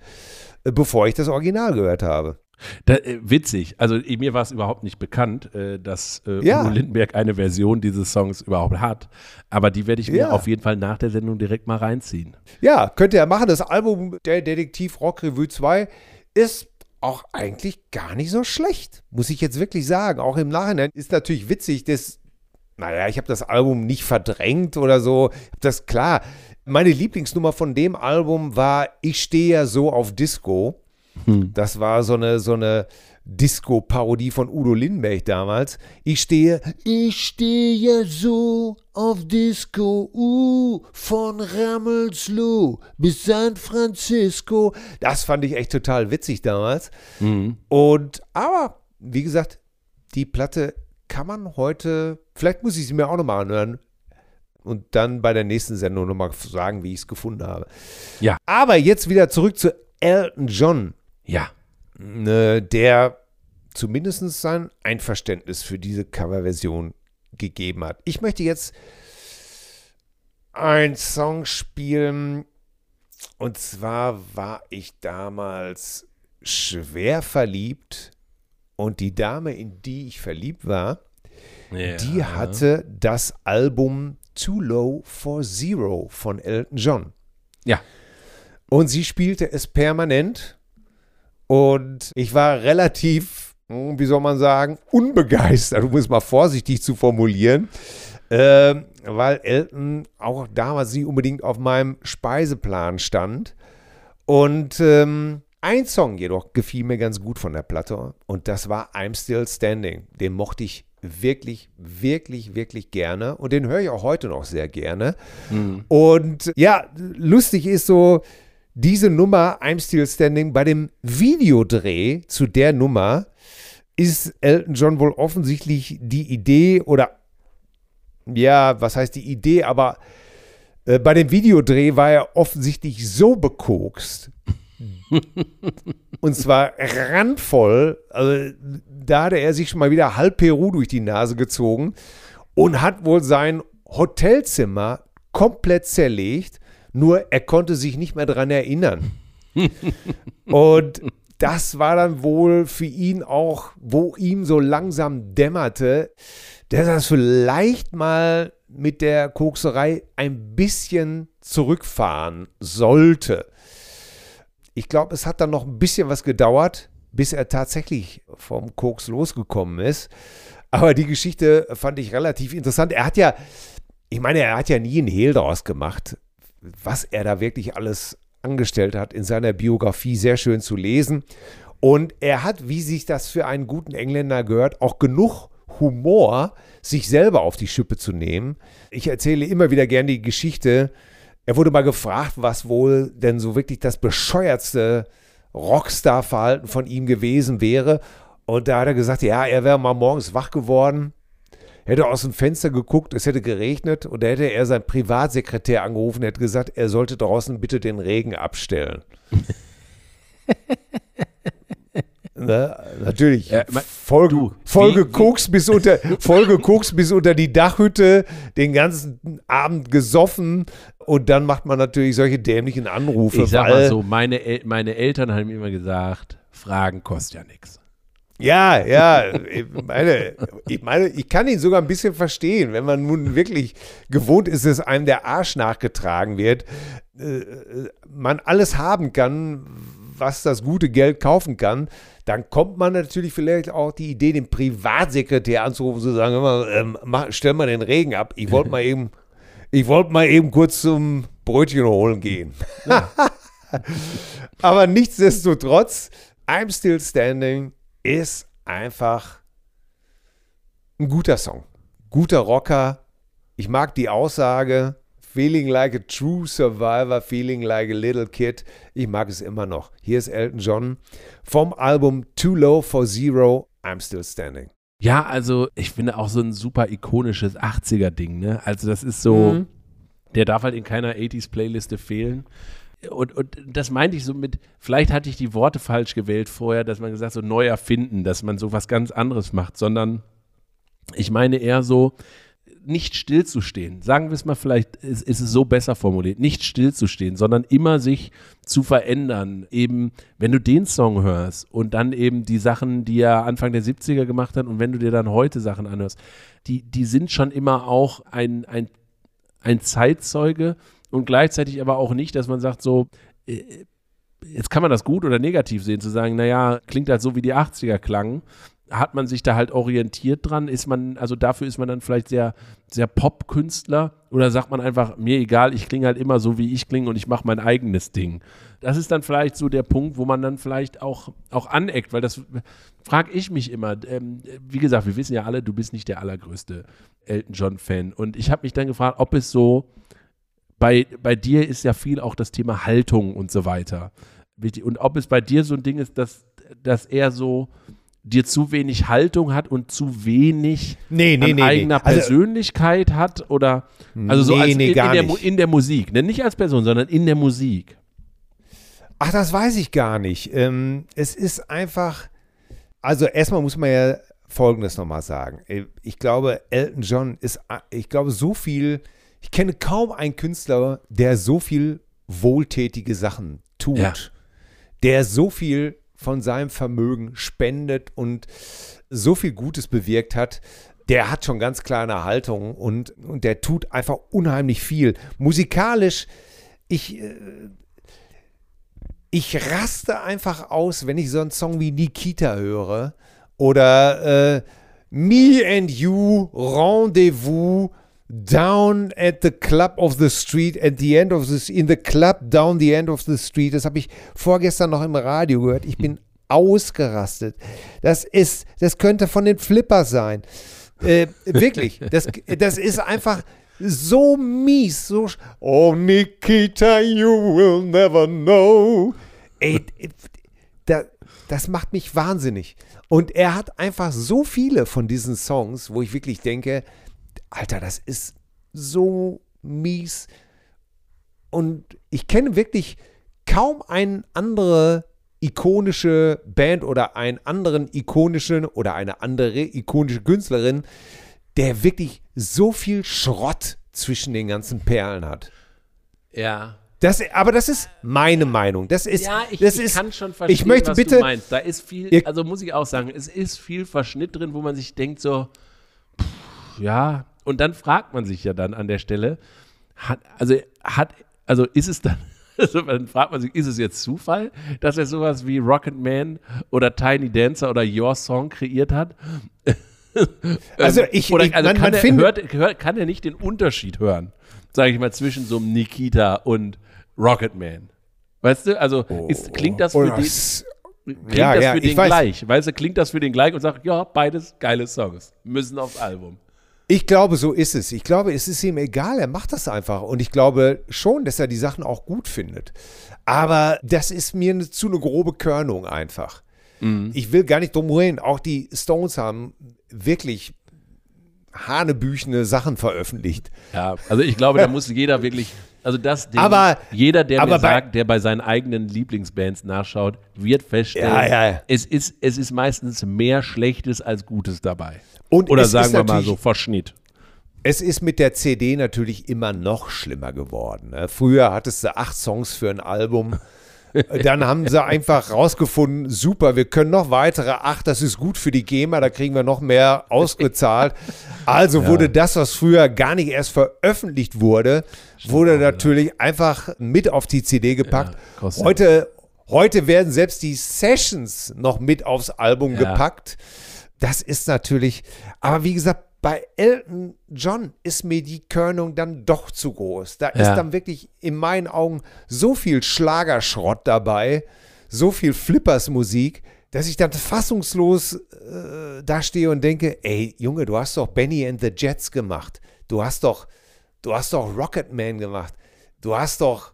äh, bevor ich das Original gehört habe. Da, äh, witzig. Also eh, mir war es überhaupt nicht bekannt, äh, dass äh, Ja. Udo Lindenberg eine Version dieses Songs überhaupt hat. Aber die werde ich mir Ja. auf jeden Fall nach der Sendung direkt mal reinziehen. Ja, könnt ihr ja machen. Das Album der Detektiv Rock Revue 2 ist auch eigentlich gar nicht so schlecht, muss ich jetzt wirklich sagen. Auch im Nachhinein ist natürlich witzig, dass, naja, ich habe das Album nicht verdrängt oder so. Ich Das klar. Meine Lieblingsnummer von dem Album war Ich stehe ja so auf Disco. Das war so eine, so eine Disco-Parodie von Udo Lindenberg damals. Ich stehe, ich stehe ja so auf Disco, uh, von Rammelsloh bis San Francisco. Das fand ich echt total witzig damals. Und, aber, wie gesagt, die Platte kann man heute, vielleicht muss ich sie mir auch nochmal anhören und dann bei der nächsten Sendung nochmal sagen, wie ich es gefunden habe. Ja. Aber jetzt wieder zurück zu Elton John Ja. ne, der zumindest sein Einverständnis für diese Coverversion gegeben hat. Ich möchte jetzt einen Song spielen und zwar war ich damals schwer verliebt und die Dame, in die ich verliebt war, ja. die hatte das Album Too Low for Zero von Elton John. Ja. Und sie spielte es permanent. Und ich war relativ, hm, wie soll man sagen, unbegeistert, um es mal vorsichtig zu formulieren, ähm, weil Elton auch damals nicht unbedingt auf meinem Speiseplan stand. Und ähm, ein Song jedoch gefiel mir ganz gut von der Platte und das war I'm Still Standing. Den mochte ich wirklich, wirklich, wirklich gerne und den höre ich auch heute noch sehr gerne. Und ja, lustig ist so, diese Nummer I'm Still Standing bei dem Videodreh zu der Nummer ist Elton John wohl offensichtlich die Idee oder ja, was heißt die Idee, aber äh, bei dem Videodreh war er offensichtlich so bekokst. und zwar randvoll. Also, da hatte er sich schon mal wieder halb Peru durch die Nase gezogen und hat wohl sein Hotelzimmer komplett zerlegt. Nur er konnte sich nicht mehr daran erinnern. und das war dann wohl für ihn auch, wo ihm so langsam dämmerte, dass er vielleicht mal mit der Kokserei ein bisschen zurückfahren sollte. Ich glaube, es hat dann noch ein bisschen was gedauert, bis er tatsächlich vom Koks losgekommen ist. Aber die Geschichte fand ich relativ interessant. Er hat ja ich meine, er hat ja nie einen Hehl daraus gemacht, was er da wirklich alles angestellt hat, in seiner Biografie sehr schön zu lesen. Und er hat, wie sich das für einen guten Engländer gehört, auch genug Humor, sich selber auf die Schippe zu nehmen. Ich erzähle immer wieder gerne die Geschichte. Er wurde mal gefragt, was wohl denn so wirklich das bescheuertste Rockstar-Verhalten von ihm gewesen wäre. Und da hat er gesagt, ja, er wäre mal morgens wach geworden, hätte aus dem Fenster geguckt, es hätte geregnet und da hätte er seinen Privatsekretär angerufen, hätte gesagt, er sollte draußen bitte den Regen abstellen. Ne? Natürlich. Ja, mein- voll, du, voll wie- gekokst bis unter, voll gekokst bis unter die Dachhütte, den ganzen Abend gesoffen und dann macht man natürlich solche dämlichen Anrufe. Ich sag mal so, meine, El meine Eltern haben immer gesagt, Fragen kostet ja nichts. Ja, ja, ich meine, ich meine, ich kann ihn sogar ein bisschen verstehen, wenn man nun wirklich gewohnt ist, dass einem der Arsch nachgetragen wird, äh, man alles haben kann, was das gute Geld kaufen kann, dann kommt man natürlich vielleicht auch die Idee, den Privatsekretär anzurufen, zu sagen, mal, ähm, mach, stell mal den Regen ab. Ich wollte mal eben, ich wollte mal eben kurz zum Brötchen holen gehen. Aber nichtsdestotrotz, I'm Still Standing ist einfach ein guter Song. Guter Rocker. Ich mag die Aussage, feeling like a true survivor, feeling like a little kid. Ich mag es immer noch. Hier ist Elton John vom Album Too Low for Zero, I'm Still Standing. Ja, also ich finde auch so ein super ikonisches 80er-Ding, ne? Also das ist so, Mhm. der darf halt in keiner 80s-Playliste fehlen. Und, und das meinte ich so mit, vielleicht hatte ich die Worte falsch gewählt vorher, dass man gesagt so neu erfinden, dass man so was ganz anderes macht, sondern ich meine eher so, nicht stillzustehen. Sagen wir es mal, vielleicht ist, ist es so besser formuliert. Nicht stillzustehen, sondern immer sich zu verändern. Eben, wenn du den Song hörst und dann eben die Sachen, die er Anfang der 70er gemacht hat und wenn du dir dann heute Sachen anhörst, die, die sind schon immer auch ein, ein, ein Zeitzeuge und gleichzeitig aber auch nicht, dass man sagt so, äh, jetzt kann man das gut oder negativ sehen, zu sagen, naja, klingt halt so wie die 80er klangen hat man sich da halt orientiert dran? Ist man, also dafür ist man dann vielleicht sehr, sehr Pop-Künstler oder sagt man einfach, mir egal, ich klinge halt immer so, wie ich klinge und ich mache mein eigenes Ding. Das ist dann vielleicht so der Punkt, wo man dann vielleicht auch, auch aneckt, weil das frage ich mich immer. Ähm, wie gesagt, wir wissen ja alle, du bist nicht der allergrößte Elton John-Fan. Und ich habe mich dann gefragt, ob es so, bei, bei dir ist ja viel auch das Thema Haltung und so weiter. Und ob es bei dir so ein Ding ist, dass, dass er so dir zu wenig Haltung hat und zu wenig Nee, nee, an nee, nee. eigener Also- Persönlichkeit hat oder also so Nee, als nee, in, gar in, der, in der Musik, ne? nicht als Person, sondern in der Musik. Ach, das weiß ich gar nicht. Ähm, es ist einfach, also erstmal muss man ja Folgendes nochmal sagen. Äh, Ich glaube, Elton John ist, a- ich glaube, so viel, ich kenne kaum einen Künstler, der so viel wohltätige Sachen tut, Ja. der so viel von seinem Vermögen spendet und so viel Gutes bewirkt hat. Der hat schon ganz klar eine Haltung und, und der tut einfach unheimlich viel. Musikalisch, ich, äh, ich raste einfach aus, wenn ich so einen Song wie Nikita höre oder äh, Me and You Rendezvous down at the club of the street at the end of the in the club down the end of the street. Das habe ich vorgestern noch im Radio gehört. Ich bin ausgerastet. Das ist, das könnte von den Flippers sein. Äh, wirklich, das, das ist einfach so mies, so. Oh, Nikita, you will never know. Ey, da, das macht mich wahnsinnig. Und er hat einfach so viele von diesen Songs, wo ich wirklich denke, Alter, das ist so mies. Und ich kenne wirklich kaum eine andere ikonische Band oder einen anderen ikonischen oder eine andere ikonische Künstlerin, der wirklich so viel Schrott zwischen den ganzen Perlen hat. Ja. Das, aber das ist meine Meinung. Das ist, Ja, ich, das ich ist, kann schon verstehen, ich möchte was bitte, du meinst. Da ist viel, also muss ich auch sagen, es ist viel Verschnitt drin, wo man sich denkt so, pff, ja, und dann fragt man sich ja dann an der Stelle, hat, also hat, also ist es dann, also dann fragt man sich, ist es jetzt Zufall, dass er sowas wie Rocket Man oder Tiny Dancer oder Your Song kreiert hat? Also ich, Oder ich also man, kann, man er, hört, hört, kann er nicht den Unterschied hören, sage ich mal, zwischen so einem Nikita und Rocketman? Weißt du, also ist, klingt das für Oder den, klingt Ja, das ja, für den weiß. gleich? Weißt du, klingt das für den gleich und sagt, ja, beides geile Songs, müssen aufs Album. Ich glaube, so ist es. Ich glaube, es ist ihm egal, er macht das einfach. Und ich glaube schon, dass er die Sachen auch gut findet. Aber das ist mir eine, zu eine grobe Körnung einfach. Ich will gar nicht drum reden. Auch die Stones haben wirklich hanebüchene Sachen veröffentlicht. Ja, also ich glaube, da muss jeder wirklich, also das Ding, Aber- jeder, der aber mir bei- sagt, der bei seinen eigenen Lieblingsbands nachschaut, wird feststellen, Ja, ja, ja. Es, ist, es ist meistens mehr Schlechtes als Gutes dabei. Und Oder sagen wir mal so, Verschnitt. Es ist mit der CD natürlich immer noch schlimmer geworden. ne? Früher hattest du acht Songs für ein Album. Dann haben sie einfach rausgefunden, super, wir können noch weitere acht, das ist gut für die GEMA, da kriegen wir noch mehr ausgezahlt. Also wurde das, was früher gar nicht erst veröffentlicht wurde, wurde natürlich einfach mit auf die CD gepackt. Ja, heute, heute werden selbst die Sessions noch mit aufs Album Ja. gepackt. Das ist natürlich, aber wie gesagt, bei Elton John ist mir die Körnung dann doch zu groß. Da ist Ja. dann wirklich in meinen Augen so viel Schlagerschrott dabei, so viel Flippers-Musik, dass ich dann fassungslos äh, dastehe und denke, ey Junge, du hast doch Benny and the Jets gemacht. Du hast doch, du hast doch Rocketman gemacht. Du hast doch,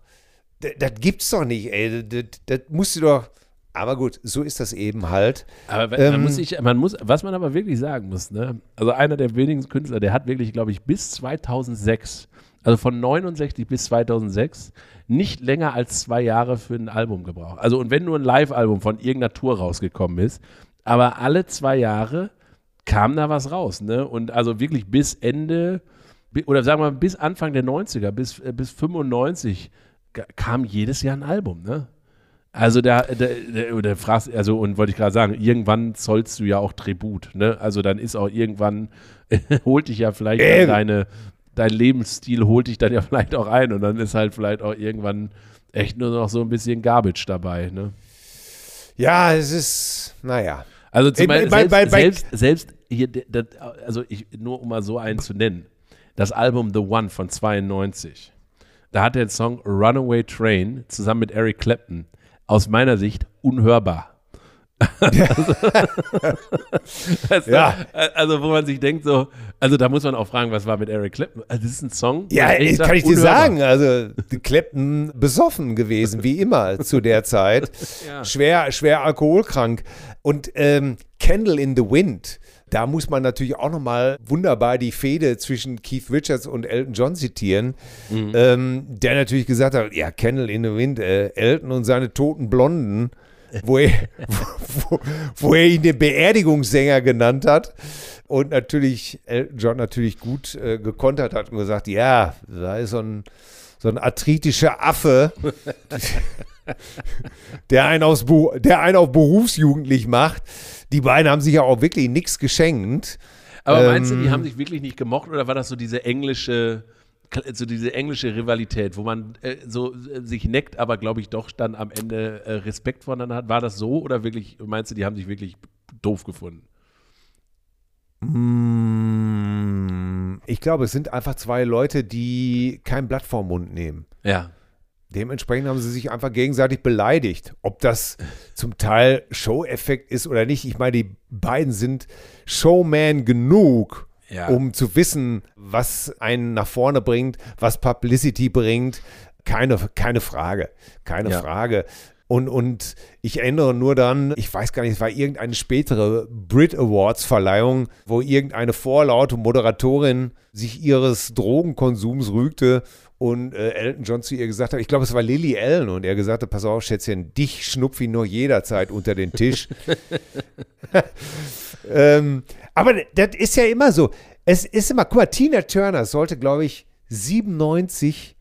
das, gibt's doch nicht, ey. Das, das musst du doch. Aber gut, so ist das eben halt. Aber man Ähm, muss sich, man muss, was man aber wirklich sagen muss, ne? Also einer der wenigen Künstler, der hat wirklich, glaube ich, bis 2006, also von 69 bis 2006, nicht länger als zwei Jahre für ein Album gebraucht. Also und wenn nur ein Live-Album von irgendeiner Tour rausgekommen ist, aber alle zwei Jahre kam da was raus, ne? Und also wirklich bis Ende, oder sagen wir mal bis Anfang der 90er, bis, äh, bis 95 ga- kam jedes Jahr ein Album, ne? Also da, da, da, da fragst, also und wollte ich gerade sagen, irgendwann zollst du ja auch Tribut, ne? Also dann ist auch irgendwann, holt dich ja vielleicht Äh. deine, dein Lebensstil holt dich dann ja vielleicht auch ein und dann ist halt vielleicht auch irgendwann echt nur noch so ein bisschen Garbage dabei, ne? Ja, es ist, naja. Also zum Ey, Beispiel bei- selbst, bei- bei- selbst, selbst hier, das, also ich, nur um mal so einen zu nennen, das Album The One von 92, da hat der den Song Runaway Train zusammen mit Eric Clapton aus meiner Sicht unhörbar. also, Ja. also wo man sich denkt so, also da muss man auch fragen, was war mit Eric Clapton? Also das ist ein Song. Ja, ich echt kann sag, ich dir unhörbar. sagen. Also, Clapton besoffen gewesen, wie immer zu der Zeit. Ja. Schwer, schwer alkoholkrank. Und ähm, Candle in the Wind, da muss man natürlich auch nochmal wunderbar die Fehde zwischen Keith Richards und Elton John zitieren, Mhm. ähm, der natürlich gesagt hat, ja, Candle in the Wind, äh, Elton und seine toten Blonden, wo er, wo, wo er ihn den Beerdigungssänger genannt hat und natürlich Elton John natürlich gut äh, gekontert hat und gesagt, ja, da ist so ein, so ein arthritischer Affe, der einen, aus, Bu- der einen auf berufsjugendlich macht. Die beiden haben sich ja auch wirklich nichts geschenkt. Aber meinst du, die Ähm, haben sich wirklich nicht gemocht oder war das so diese englische, so diese englische Rivalität, wo man äh, so äh, sich neckt, aber glaube ich doch dann am Ende äh, Respekt voneinander hat? War das so oder wirklich, meinst du, die haben sich wirklich doof gefunden? Mm, Ich glaube, es sind einfach zwei Leute, die kein Blatt vorm Mund nehmen. Ja. Dementsprechend haben sie sich einfach gegenseitig beleidigt. Ob das zum Teil Show-Effekt ist oder nicht. Ich meine, die beiden sind Showman genug, Ja. um zu wissen, was einen nach vorne bringt, was Publicity bringt. Keine, keine Frage. Keine Ja. Frage. Und, und ich erinnere nur dann, ich weiß gar nicht, es war irgendeine spätere Brit Awards Verleihung, wo irgendeine vorlaute Moderatorin sich ihres Drogenkonsums rügte und äh, Elton John zu ihr gesagt hat, ich glaube, es war Lily Allen und er gesagt hat, pass auf, Schätzchen, dich schnupf ich nur jederzeit unter den Tisch. ähm, aber das ist ja immer so. Es ist immer, guck mal, Tina Turner sollte, glaube ich, 97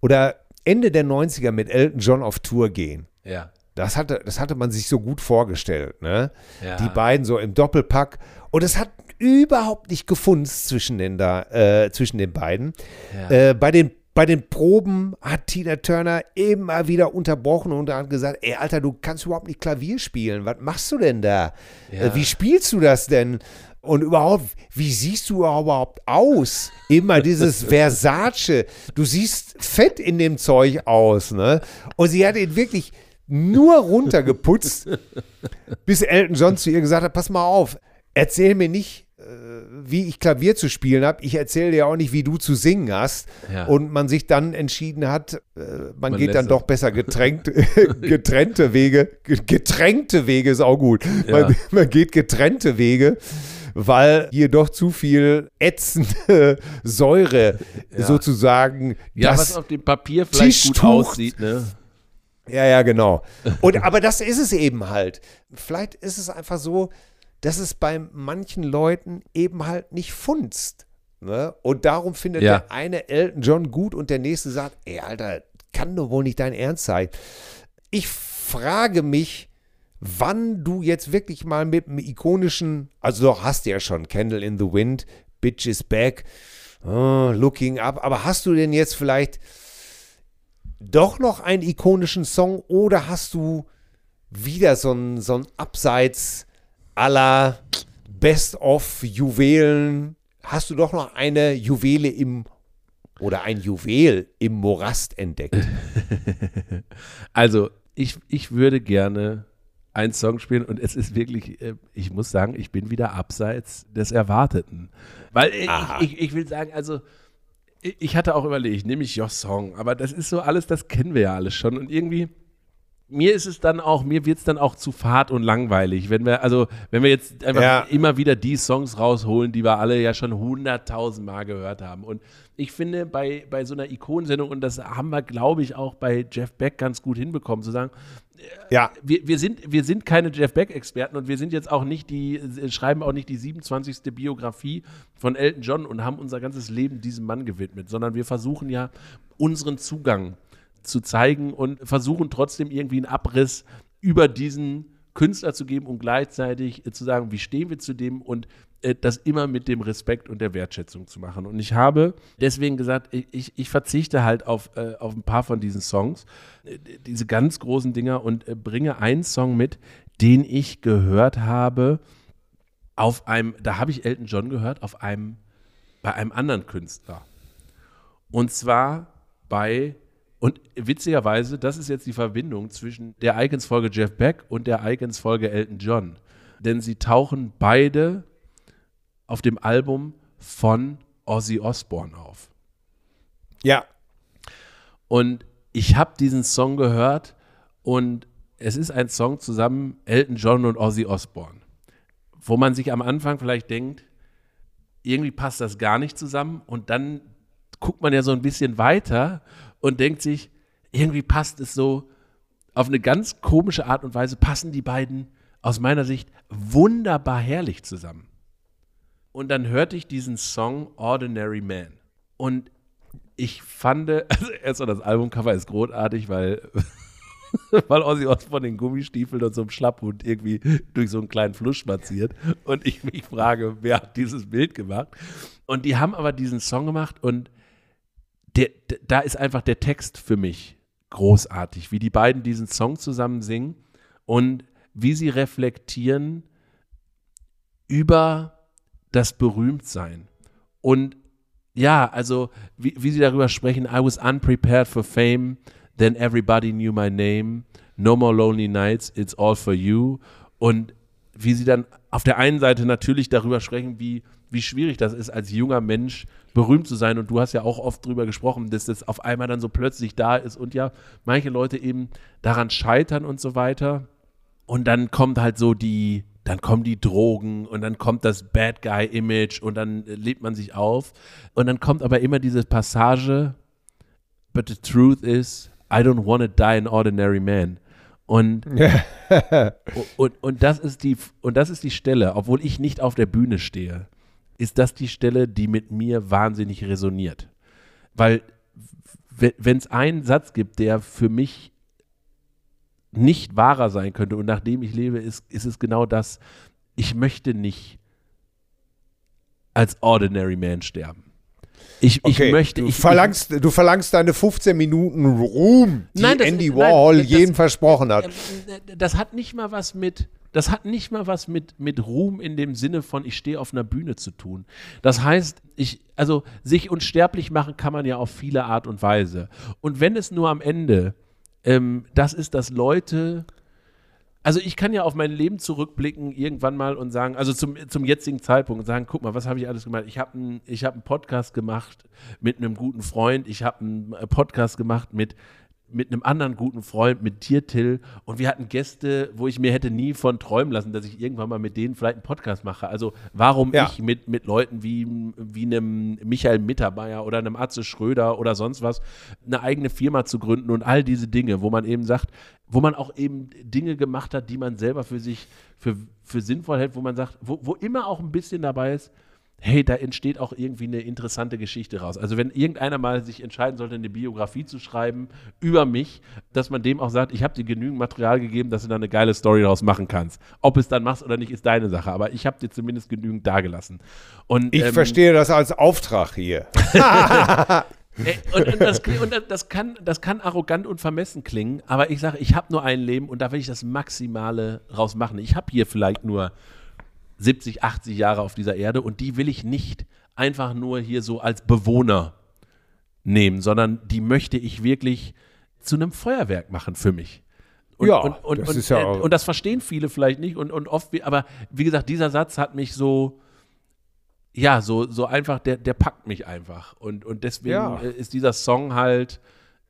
oder Ende der 90er mit Elton John auf Tour gehen. Ja. Das hatte, das hatte man sich so gut vorgestellt, ne? Ja. Die beiden so im Doppelpack. Und es hat überhaupt nicht gefunzt zwischen den, da, äh, zwischen den beiden. Ja. Äh, bei den bei den Proben hat Tina Turner immer wieder unterbrochen und hat gesagt, ey Alter, du kannst überhaupt nicht Klavier spielen. Was machst du denn da? Ja. Äh, Wie spielst du das denn? Und überhaupt, wie siehst du überhaupt aus? Immer dieses Versace. Du siehst fett in dem Zeug aus, ne? Und sie hat ihn wirklich nur runtergeputzt, bis Elton John zu ihr gesagt hat, pass mal auf, erzähl mir nicht, wie ich Klavier zu spielen habe. Ich erzähle dir auch nicht, wie du zu singen hast. Ja. Und man sich dann entschieden hat, äh, man, Man geht dann es. doch besser getränkt, getrennte Wege. Ge- Getränkte Wege ist auch gut. Ja. Man, man geht getrennte Wege. Weil hier doch zu viel ätzende Säure Ja. sozusagen Ja, das was auf dem Papier vielleicht gut Tischtuch- aussieht, ne? ja, ja, genau. Und, aber das ist es eben halt. Vielleicht ist es einfach so, dass es bei manchen Leuten eben halt nicht funzt. Ne? Und darum findet Ja. der eine Elton John gut und der nächste sagt, ey, Alter, kann doch wohl nicht dein Ernst sein. Ich frage mich, wann du jetzt wirklich mal mit einem ikonischen, also doch hast du ja schon Candle in the Wind, Bitch is Back, oh, Looking Up, aber hast du denn jetzt vielleicht doch noch einen ikonischen Song oder hast du wieder so ein, so ein Abseits aller Best of Juwelen? Hast du doch noch eine Juwele im oder ein Juwel im Morast entdeckt? Also, ich, ich würde gerne einen Song spielen und es ist wirklich, äh, ich muss sagen, ich bin wieder abseits des Erwarteten. Weil ich, ich, ich will sagen, also, ich ich hatte auch überlegt, nehme ich Joss Song, aber das ist so alles, das kennen wir ja alles schon und irgendwie. Mir ist es dann auch, mir wird es dann auch zu fad und langweilig, wenn wir, also, wenn wir jetzt einfach Ja. immer wieder die Songs rausholen, die wir alle ja schon hunderttausend Mal gehört haben. Und ich finde, bei, bei so einer Ikonensendung, und das haben wir, glaube ich, auch bei Jeff Beck ganz gut hinbekommen, zu sagen, Ja, wir, wir, sind, wir sind keine Jeff Beck-Experten und wir sind jetzt auch nicht die, äh, schreiben auch nicht die 27. Biografie von Elton John und haben unser ganzes Leben diesem Mann gewidmet, sondern wir versuchen ja unseren Zugang zu zeigen und versuchen trotzdem irgendwie einen Abriss über diesen Künstler zu geben und gleichzeitig äh, zu sagen, wie stehen wir zu dem und äh, das immer mit dem Respekt und der Wertschätzung zu machen. Und ich habe deswegen gesagt, ich, ich, ich verzichte halt auf, äh, auf ein paar von diesen Songs, äh, diese ganz großen Dinger und äh, bringe einen Song mit, den ich gehört habe auf einem, da habe ich Elton John gehört, auf einem, bei einem anderen Künstler. Und zwar bei, und witzigerweise, das ist jetzt die Verbindung zwischen der Icons-Folge Jeff Beck und der Icons-Folge Elton John. Denn sie tauchen beide auf dem Album von Ozzy Osbourne auf. ja. Und ich habe diesen Song gehört und es ist ein Song zusammen Elton John und Ozzy Osbourne, wo man sich am Anfang vielleicht denkt, irgendwie passt das gar nicht zusammen und dann guckt man ja so ein bisschen weiter und denkt sich, irgendwie passt es so auf eine ganz komische Art und Weise passen die beiden aus meiner Sicht wunderbar herrlich zusammen. Und dann hörte ich diesen Song Ordinary Man und ich fand, also erstmal das Albumcover ist großartig, weil, weil Ozzy Osbourne in Gummistiefeln und so einem Schlapphund irgendwie durch so einen kleinen Fluss spaziert. Und ich mich frage, wer hat dieses Bild gemacht? Und die haben aber diesen Song gemacht und der, da ist einfach der Text für mich großartig, wie die beiden diesen Song zusammen singen und wie sie reflektieren über das Berühmtsein. Und ja, also wie, wie sie darüber sprechen, I was unprepared for fame, then everybody knew my name, no more lonely nights, it's all for you. Und wie sie dann auf der einen Seite natürlich darüber sprechen, wie, wie schwierig das ist, als junger Mensch berühmt zu sein. Und du hast ja auch oft darüber gesprochen, dass das auf einmal dann so plötzlich da ist und ja, manche Leute eben daran scheitern und so weiter. Und dann kommt halt so die, dann kommen die Drogen und dann kommt das Bad Guy-Image und dann äh, lebt man sich auf. Und dann kommt aber immer diese Passage, but the truth is, I don't want to die an ordinary man. Und, und, und, das ist die, und das ist die Stelle, obwohl ich nicht auf der Bühne stehe, ist das die Stelle, die mit mir wahnsinnig resoniert. Weil wenn es einen Satz gibt, der für mich nicht wahrer sein könnte und nachdem ich lebe, ist, ist es genau das, ich möchte nicht als Ordinary Man sterben. Ich, ich Okay, möchte. du, ich, verlangst, du verlangst deine 15 Minuten Ruhm, die Nein, das- Andy nein, Warhol das- jedem versprochen hat. ich, das hat nicht mal was mit. Das hat nicht mal was mit, mit Ruhm in dem Sinne von, ich stehe auf einer Bühne zu tun. Das heißt, ich, also sich unsterblich machen kann man ja auf viele Art und Weise. Und wenn es nur am Ende ähm, das ist, dass Leute also ich kann ja auf mein Leben zurückblicken irgendwann mal und sagen, also zum, zum jetzigen Zeitpunkt und sagen, guck mal, was habe ich alles gemacht? Ich habe einen hab einen Podcast gemacht mit einem guten Freund, ich habe einen Podcast gemacht mit, mit einem anderen guten Freund, mit dir, Till, und wir hatten Gäste, wo ich mir hätte nie von träumen lassen, dass ich irgendwann mal mit denen vielleicht einen Podcast mache. Also warum Ja. ich mit, mit Leuten wie, wie einem Michael Mittermeier oder einem Atze Schröder oder sonst was eine eigene Firma zu gründen und all diese Dinge, wo man eben sagt, wo man auch eben Dinge gemacht hat, die man selber für sich für, für sinnvoll hält, wo man sagt, wo, wo immer auch ein bisschen dabei ist, hey, da entsteht auch irgendwie eine interessante Geschichte raus. Also wenn irgendeiner mal sich entscheiden sollte, eine Biografie zu schreiben über mich, dass man dem auch sagt, ich habe dir genügend Material gegeben, dass du da eine geile Story daraus machen kannst. Ob es dann machst oder nicht, ist deine Sache, aber ich habe dir zumindest genügend dagelassen. Und, Ich ähm, verstehe das als Auftrag hier. Und, und, das, und das, kann, das kann arrogant und vermessen klingen, aber ich sage, ich habe nur ein Leben und da will ich das Maximale raus machen. Ich habe hier vielleicht nur 70, 80 Jahre auf dieser Erde und die will ich nicht einfach nur hier so als Bewohner nehmen, sondern die möchte ich wirklich zu einem Feuerwerk machen für mich. Und, Ja, und, und, das ist ja äh, auch- und das verstehen viele vielleicht nicht und, und oft, wie- aber wie gesagt, dieser Satz hat mich so, ja, so, so einfach, der, der packt mich einfach. Und, und deswegen Ja. äh, ist dieser Song halt,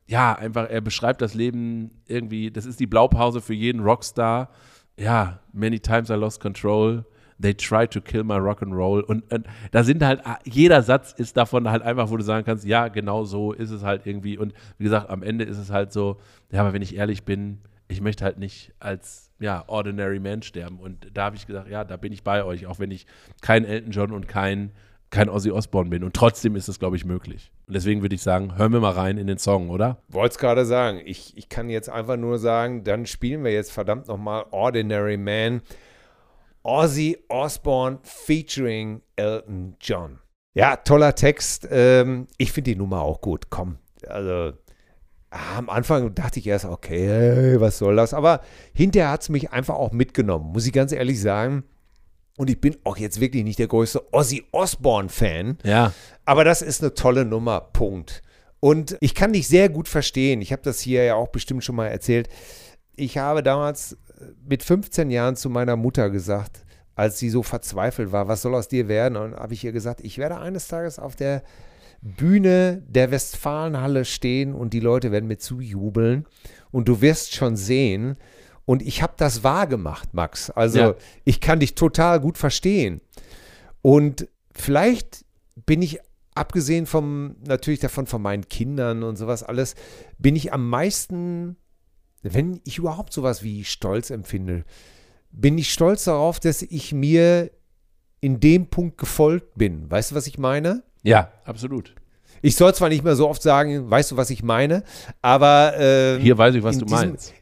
ja, einfach, er beschreibt das Leben irgendwie, das ist die Blaupause für jeden Rockstar. Ja, many times I lost control. They tried to kill my rock and roll. Und, und da sind halt, ah, jeder Satz ist davon halt einfach, wo du sagen kannst, ja, genau so ist es halt irgendwie. Und wie gesagt, am Ende ist es halt so, ja, aber wenn ich ehrlich bin, ich möchte halt nicht als ja, ordinary man sterben. Und da habe ich gesagt, ja, da bin ich bei euch, auch wenn ich kein Elton John und kein, kein Ozzy Osbourne bin. Und trotzdem ist es, glaube ich, möglich. Und deswegen würde ich sagen, hören wir mal rein in den Song, oder? Wollte es gerade sagen. Ich, ich kann jetzt einfach nur sagen, dann spielen wir jetzt verdammt nochmal Ordinary Man. Ozzy Osbourne featuring Elton John. Ja, toller Text. Ähm, ich finde die Nummer auch gut. Komm, also ah, am Anfang dachte ich erst, okay, was soll das? Aber hinterher hat es mich einfach auch mitgenommen, muss ich ganz ehrlich sagen. Und ich bin auch jetzt wirklich nicht der größte Ozzy Osbourne-Fan. Ja. Aber das ist eine tolle Nummer, Punkt. Und ich kann dich sehr gut verstehen. Ich habe das hier ja auch bestimmt schon mal erzählt. Ich habe damals mit 15 Jahren zu meiner Mutter gesagt, als sie so verzweifelt war, was soll aus dir werden? Und habe ich ihr gesagt, ich werde eines Tages auf der Bühne der Westfalenhalle stehen und die Leute werden mir zujubeln. Und du wirst schon sehen. Und ich habe das wahrgemacht, Max. Also Ja. ich kann dich total gut verstehen. Und vielleicht bin ich, abgesehen vom, natürlich davon von meinen Kindern und sowas alles, bin ich am meisten, wenn ich überhaupt sowas wie Stolz empfinde, bin ich stolz darauf, dass ich mir in dem Punkt gefolgt bin. Weißt du, was ich meine? Ja, absolut. Ich soll zwar nicht mehr so oft sagen, weißt du, was ich meine, aber ähm, Hier weiß ich, was du diesem- meinst.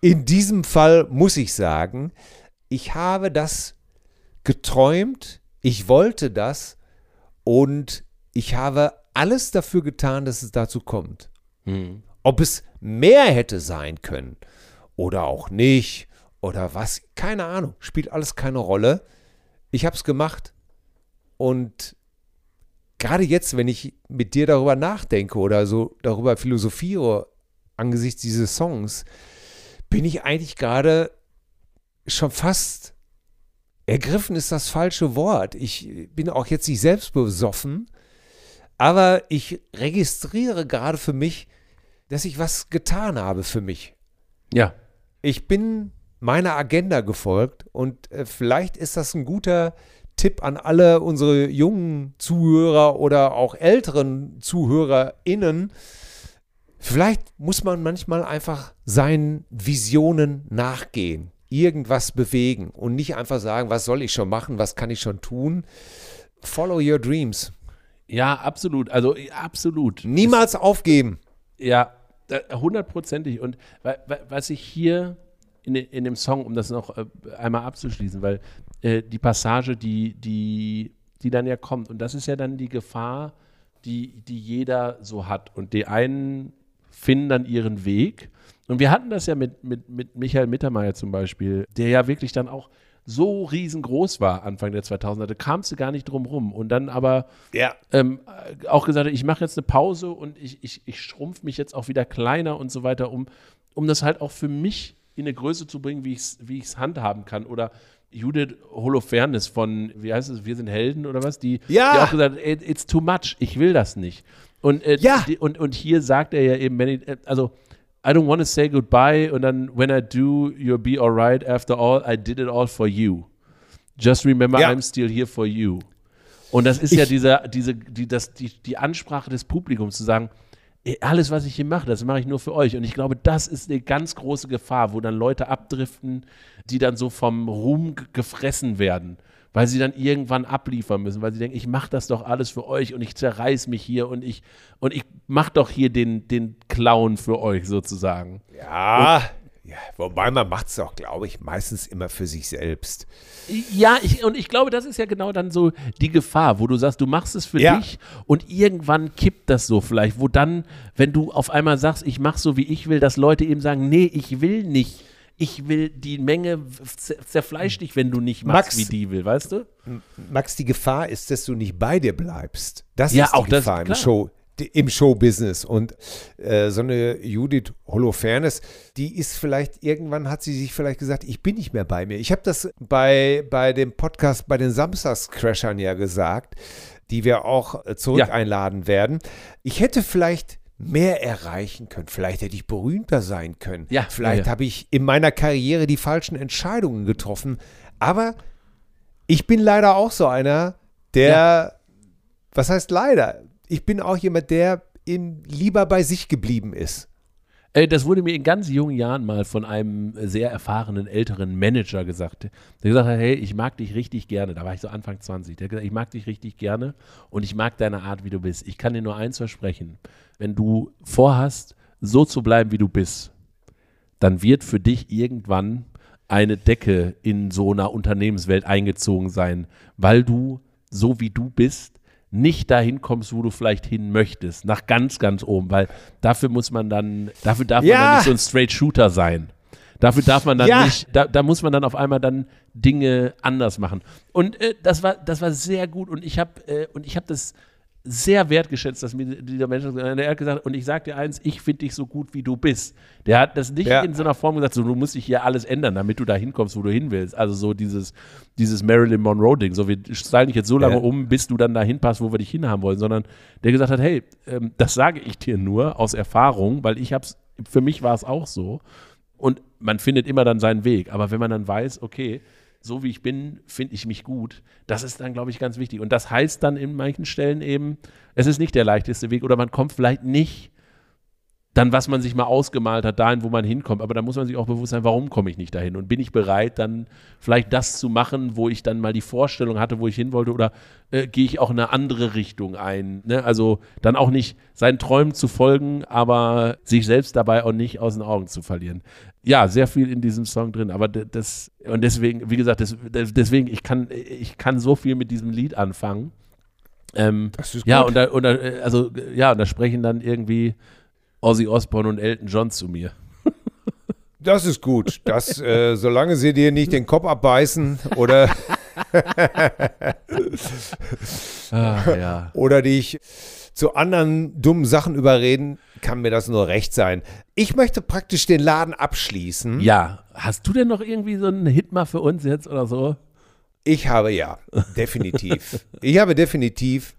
in diesem Fall muss ich sagen, ich habe das geträumt, ich wollte das und ich habe alles dafür getan, dass es dazu kommt. Mhm. Ob es mehr hätte sein können oder auch nicht oder was, keine Ahnung, spielt alles keine Rolle. Ich habe es gemacht und gerade jetzt, wenn ich mit dir darüber nachdenke oder so darüber philosophiere angesichts dieses Songs, bin ich eigentlich gerade schon fast ergriffen ist das falsche Wort. Ich bin auch jetzt nicht selbst besoffen, aber ich registriere gerade für mich, dass ich was getan habe für mich. Ja. Ich bin meiner Agenda gefolgt und äh, vielleicht ist das ein guter Tipp an alle unsere jungen Zuhörer oder auch älteren ZuhörerInnen. Vielleicht muss man manchmal einfach seinen Visionen nachgehen, irgendwas bewegen und nicht einfach sagen, was soll ich schon machen, was kann ich schon tun. Follow your dreams. Ja, absolut. Also absolut. Niemals aufgeben. Ja, hundertprozentig. Und wa- wa- was ich hier in, in dem Song, um das noch äh, einmal abzuschließen, weil äh, die Passage, die, die, die dann ja kommt, und das ist ja dann die Gefahr, die, die jeder so hat. Und die einen finden dann ihren Weg. Und wir hatten das ja mit, mit, mit Michael Mittermeier zum Beispiel, der ja wirklich dann auch so riesengroß war Anfang der 2000er, da kamst du gar nicht drum rum. Und dann aber Ja. ähm, auch gesagt ich mache jetzt eine Pause und ich, ich, ich schrumpf mich jetzt auch wieder kleiner und so weiter, um, um das halt auch für mich in eine Größe zu bringen, wie ich es wie ich's handhaben kann. Oder Judith Holofernes von, wie heißt es, Wir sind Helden oder was, die, Ja. die auch gesagt hat, "It- it's too much, ich will das nicht. Und, äh, Ja. die, und, und hier sagt er ja eben, wenn ich, äh, also I don't want to say goodbye und dann, when I do, you'll be alright. After all, I did it all for you. Just remember, Ja. I'm still here for you. Und das ist ja Ich- dieser, diese, die, das, die, die Ansprache des Publikums zu sagen, alles, was ich hier mache, das mache ich nur für euch. Und ich glaube, das ist eine ganz große Gefahr, wo dann Leute abdriften, die dann so vom Ruhm gefressen werden, weil sie dann irgendwann abliefern müssen, weil sie denken, ich mache das doch alles für euch und ich zerreiß mich hier und ich, und ich mache doch hier den, den Clown für euch sozusagen. Ja. Ja. Wobei man macht es auch, glaube ich, meistens immer für sich selbst. Ja, ich, und ich glaube, das ist ja genau dann so die Gefahr, wo du sagst, du machst es für Ja. dich und irgendwann kippt das so vielleicht, wo dann, wenn du auf einmal sagst, ich mache so, wie ich will, dass Leute eben sagen, nee, ich will nicht. Ich will, die Menge zer- zerfleischt dich, wenn du nicht machst, Max. wie die will, weißt du? Max, die Gefahr ist, dass du nicht bei dir bleibst. Das Ja, ist die auch das- Gefahr im. Show im Showbusiness und äh, so eine Judith Holofernes, die ist vielleicht irgendwann hat sie sich vielleicht gesagt, ich bin nicht mehr bei mir. Ich habe das bei bei dem Podcast bei den Samstagscrashern ja gesagt, die wir auch zurück Ja. einladen werden. Ich hätte vielleicht mehr erreichen können. Vielleicht hätte ich berühmter sein können. Ja, vielleicht ja, ja. habe ich in meiner Karriere die falschen Entscheidungen getroffen. Aber ich bin leider auch so einer, der, was heißt leider? Ich bin auch jemand, der in, lieber bei sich geblieben ist. Äh, das wurde mir in ganz jungen Jahren mal von einem sehr erfahrenen älteren Manager gesagt. Der gesagt hat, hey, ich mag dich richtig gerne. Da war ich so Anfang 20. Der hat gesagt, ich mag dich richtig gerne und ich mag deine Art, wie du bist. Ich kann dir nur eins versprechen. Wenn du vorhast, so zu bleiben, wie du bist, dann wird für dich irgendwann eine Decke in so einer Unternehmenswelt eingezogen sein, weil du, so wie du bist, nicht dahin kommst, wo du vielleicht hin möchtest, nach ganz, ganz oben, weil dafür muss man dann, dafür darf man Ja. dann nicht so ein Straight Shooter sein. Dafür darf man dann Ja. nicht, da, da muss man dann auf einmal dann Dinge anders machen. Und äh, das war, das war sehr gut und ich habe äh, und ich habe das sehr wertgeschätzt, dass mir dieser Mensch der hat gesagt, und ich sag dir eins, ich finde dich so gut, wie du bist. Der hat das nicht Ja. in so einer Form gesagt, so, du musst dich hier alles ändern, damit du da hinkommst, wo du hin willst. Also so dieses, dieses Marilyn Monroe-Ding, so wir stylen dich jetzt so lange Ja. um, bis du dann da hinpasst, wo wir dich hinhaben wollen, sondern der gesagt hat, hey, ähm, das sage ich dir nur aus Erfahrung, weil ich hab's, für mich war es auch so. Und man findet immer dann seinen Weg. Aber wenn man dann weiß, okay, so wie ich bin, finde ich mich gut, das ist dann, glaube ich, ganz wichtig. Und das heißt dann in manchen Stellen eben, es ist nicht der leichteste Weg oder man kommt vielleicht nicht dann, was man sich mal ausgemalt hat, dahin, wo man hinkommt. Aber da muss man sich auch bewusst sein, warum komme ich nicht dahin? Und bin ich bereit, dann vielleicht das zu machen, wo ich dann mal die Vorstellung hatte, wo ich hin wollte? Oder äh, gehe ich auch in eine andere Richtung ein? Ne? Also dann auch nicht seinen Träumen zu folgen, aber sich selbst dabei auch nicht aus den Augen zu verlieren. Ja, sehr viel in diesem Song drin. Aber das, und deswegen, wie gesagt, das, deswegen, ich kann, ich kann so viel mit diesem Lied anfangen. Ähm, Das ist ja, gut. und da, und da, äh, also, ja, und da sprechen dann irgendwie Ozzy Osbourne und Elton John zu mir. Das ist gut. Das, äh, solange sie dir nicht den Kopf abbeißen oder, Ah, ja. oder dich zu anderen dummen Sachen überreden, kann mir das nur recht sein. Ich möchte praktisch den Laden abschließen. Ja, hast du denn noch irgendwie so einen Hit mal für uns jetzt oder so? Ich habe ja, definitiv. ich habe definitiv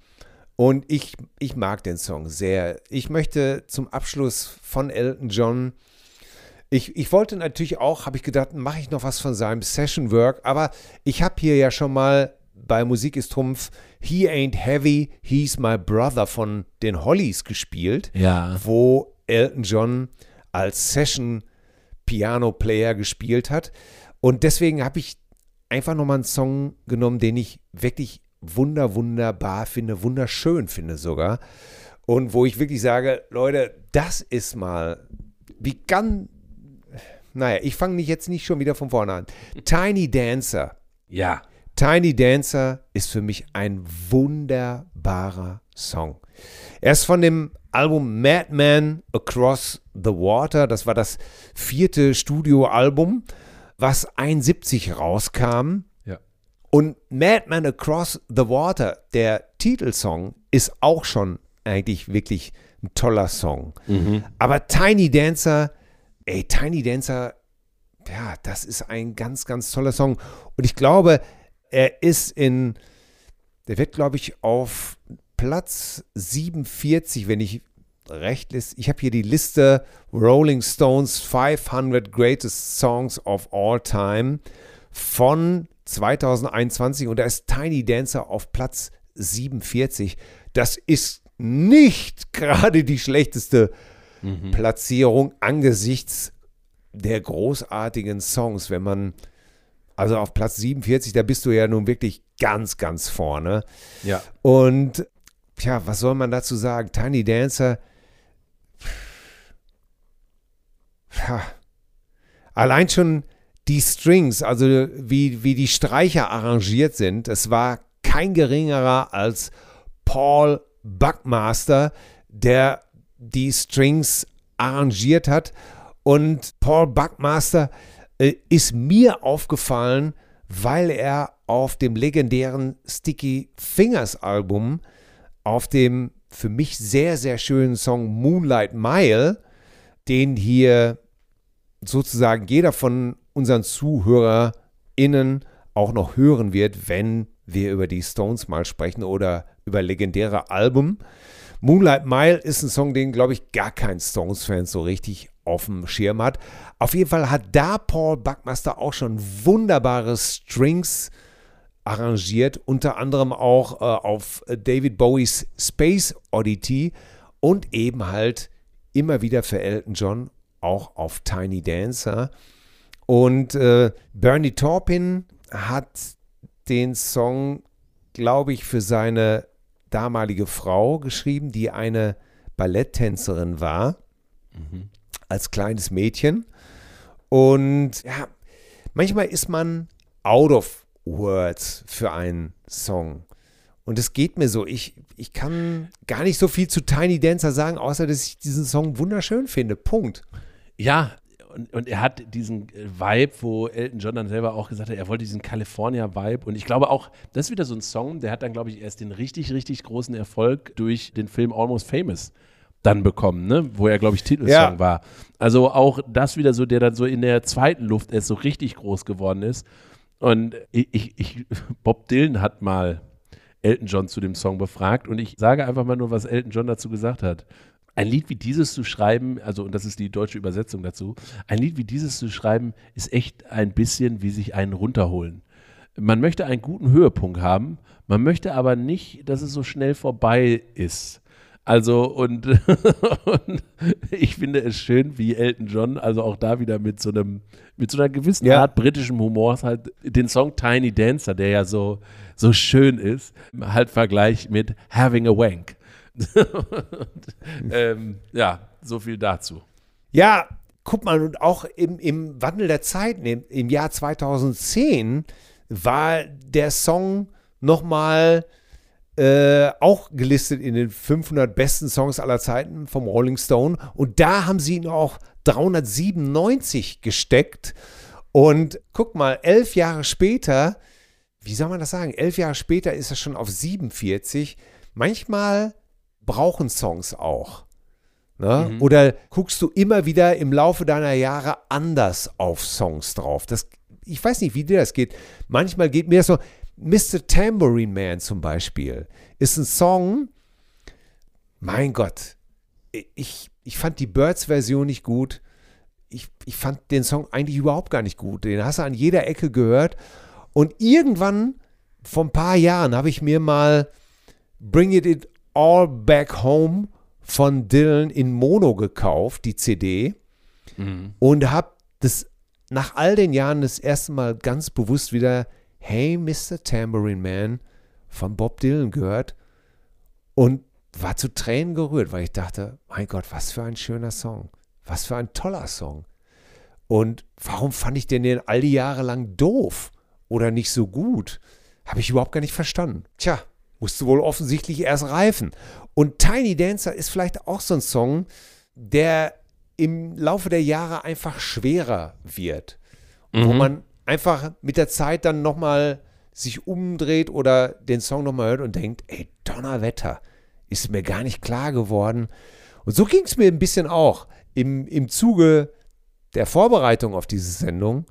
und ich, ich mag den Song sehr. Ich möchte zum Abschluss von Elton John, ich, ich wollte natürlich auch, habe ich gedacht, mache ich noch was von seinem Session Work, aber ich habe hier ja schon mal bei Musik ist Trumpf He Ain't Heavy, He's My Brother von den Hollies gespielt Ja. wo Elton John als Session Piano Player gespielt hat. Und deswegen habe ich einfach nochmal einen Song genommen, den ich wirklich wunder, wunderbar finde, wunderschön finde sogar. Und wo ich wirklich sage, Leute, das ist mal, wie kann, naja, ich fange nicht jetzt nicht schon wieder von vorne an. Tiny Dancer. Ja. Tiny Dancer ist für mich ein wunderbarer Song. Er ist von dem Album Madman Across the Water. Das war das vierte Studioalbum, was 71 rauskam. Und Madman Across the Water, der Titelsong, ist auch schon eigentlich wirklich ein toller Song. Aber Tiny Dancer, ey, Tiny Dancer, ja, das ist ein ganz, ganz toller Song. Und ich glaube, er ist in, der wird, glaube ich, auf Platz 47, wenn ich recht ist. Ich habe hier die Liste Rolling Stones 500 Greatest Songs of All Time von 2021 und da ist Tiny Dancer auf Platz 47. Das ist nicht gerade die schlechteste Platzierung angesichts der großartigen Songs, wenn man also auf Platz 47, da bist du ja nun wirklich ganz, ganz vorne. Ja. Und ja, was soll man dazu sagen? Tiny Dancer. Ja. Allein schon die Strings, also wie, wie die Streicher arrangiert sind, es war kein geringerer als Paul Buckmaster, der die Strings arrangiert hat. Und Paul Buckmaster äh, ist mir aufgefallen, weil er auf dem legendären Sticky Fingers Album, auf dem für mich sehr, sehr schönen Song Moonlight Mile, den hier sozusagen jeder von unseren ZuhörerInnen auch noch hören wird, wenn wir über die Stones mal sprechen oder über legendäre Alben. Moonlight Mile ist ein Song, den, glaube ich, gar kein Stones-Fan so richtig auf dem Schirm hat. Auf jeden Fall hat da Paul Buckmaster auch schon wunderbare Strings arrangiert, unter anderem auch äh, auf David Bowies Space Oddity und eben halt immer wieder für Elton John auch auf Tiny Dancer. Und äh, Bernie Taupin hat den Song, glaube ich, für seine damalige Frau geschrieben, die eine Balletttänzerin war, als kleines Mädchen. Und ja, manchmal ist man out of words für einen Song. Und es geht mir so. Ich, ich kann gar nicht so viel zu Tiny Dancer sagen, außer dass ich diesen Song wunderschön finde. Punkt. Ja, und, und er hat diesen äh, Vibe, wo Elton John dann selber auch gesagt hat, er wollte diesen California-Vibe. Und ich glaube auch, das ist wieder so ein Song, der hat dann, glaube ich, erst den richtig, richtig großen Erfolg durch den Film Almost Famous dann bekommen, ne? wo er, glaube ich, Titelsong Ja. war. Also auch das wieder so, der dann so in der zweiten Luft erst so richtig groß geworden ist. Und ich, ich, ich Bob Dylan hat mal Elton John zu dem Song befragt und ich sage einfach mal nur, was Elton John dazu gesagt hat. Ein Lied wie dieses zu schreiben, also und das ist die deutsche Übersetzung dazu, ein Lied wie dieses zu schreiben, ist echt ein bisschen wie sich einen runterholen. Man möchte einen guten Höhepunkt haben, man möchte aber nicht, dass es so schnell vorbei ist. Also und, und ich finde es schön, wie Elton John, also auch da wieder mit so einem, mit so einer gewissen Ja. Art britischem Humor halt den Song Tiny Dancer, der ja so, so schön ist, halt vergleicht mit Having a Wank. Und, ähm, ja, so viel dazu. Ja, guck mal, und auch im, im Wandel der Zeiten, im, im Jahr 2010, war der Song nochmal äh, auch gelistet in den 500 besten Songs aller Zeiten vom Rolling Stone. Und da haben sie ihn auch 397 gesteckt. Und guck mal, elf Jahre später, wie soll man das sagen? Elf Jahre später ist er schon auf 47. Manchmal brauchen Songs auch. Ne? Oder guckst du immer wieder im Laufe deiner Jahre anders auf Songs drauf? Das, ich weiß nicht, wie dir das geht. Manchmal geht mir das so. Mr. Tambourine Man zum Beispiel ist ein Song, mein Gott, ich, ich fand die Birds-Version nicht gut. Ich, ich fand den Song eigentlich überhaupt gar nicht gut. Den hast du an jeder Ecke gehört. Und irgendwann, vor ein paar Jahren, habe ich mir mal Bring It, It All Back Home von Dylan in Mono gekauft, die CD. Und habe das nach all den Jahren das erste Mal ganz bewusst wieder Hey Mr. Tambourine Man von Bob Dylan gehört und war zu Tränen gerührt, weil ich dachte, mein Gott, was für ein schöner Song. Was für ein toller Song. Und warum fand ich den denn all die Jahre lang doof oder nicht so gut? Habe ich überhaupt gar nicht verstanden. Tja, musste wohl offensichtlich erst reifen. Und Tiny Dancer ist vielleicht auch so ein Song, der im Laufe der Jahre einfach schwerer wird. Mhm. Wo man einfach mit der Zeit dann nochmal sich umdreht oder den Song nochmal hört und denkt, ey, Donnerwetter, ist mir gar nicht klar geworden. Und so ging es mir ein bisschen auch im, im Zuge der Vorbereitung auf diese Sendung.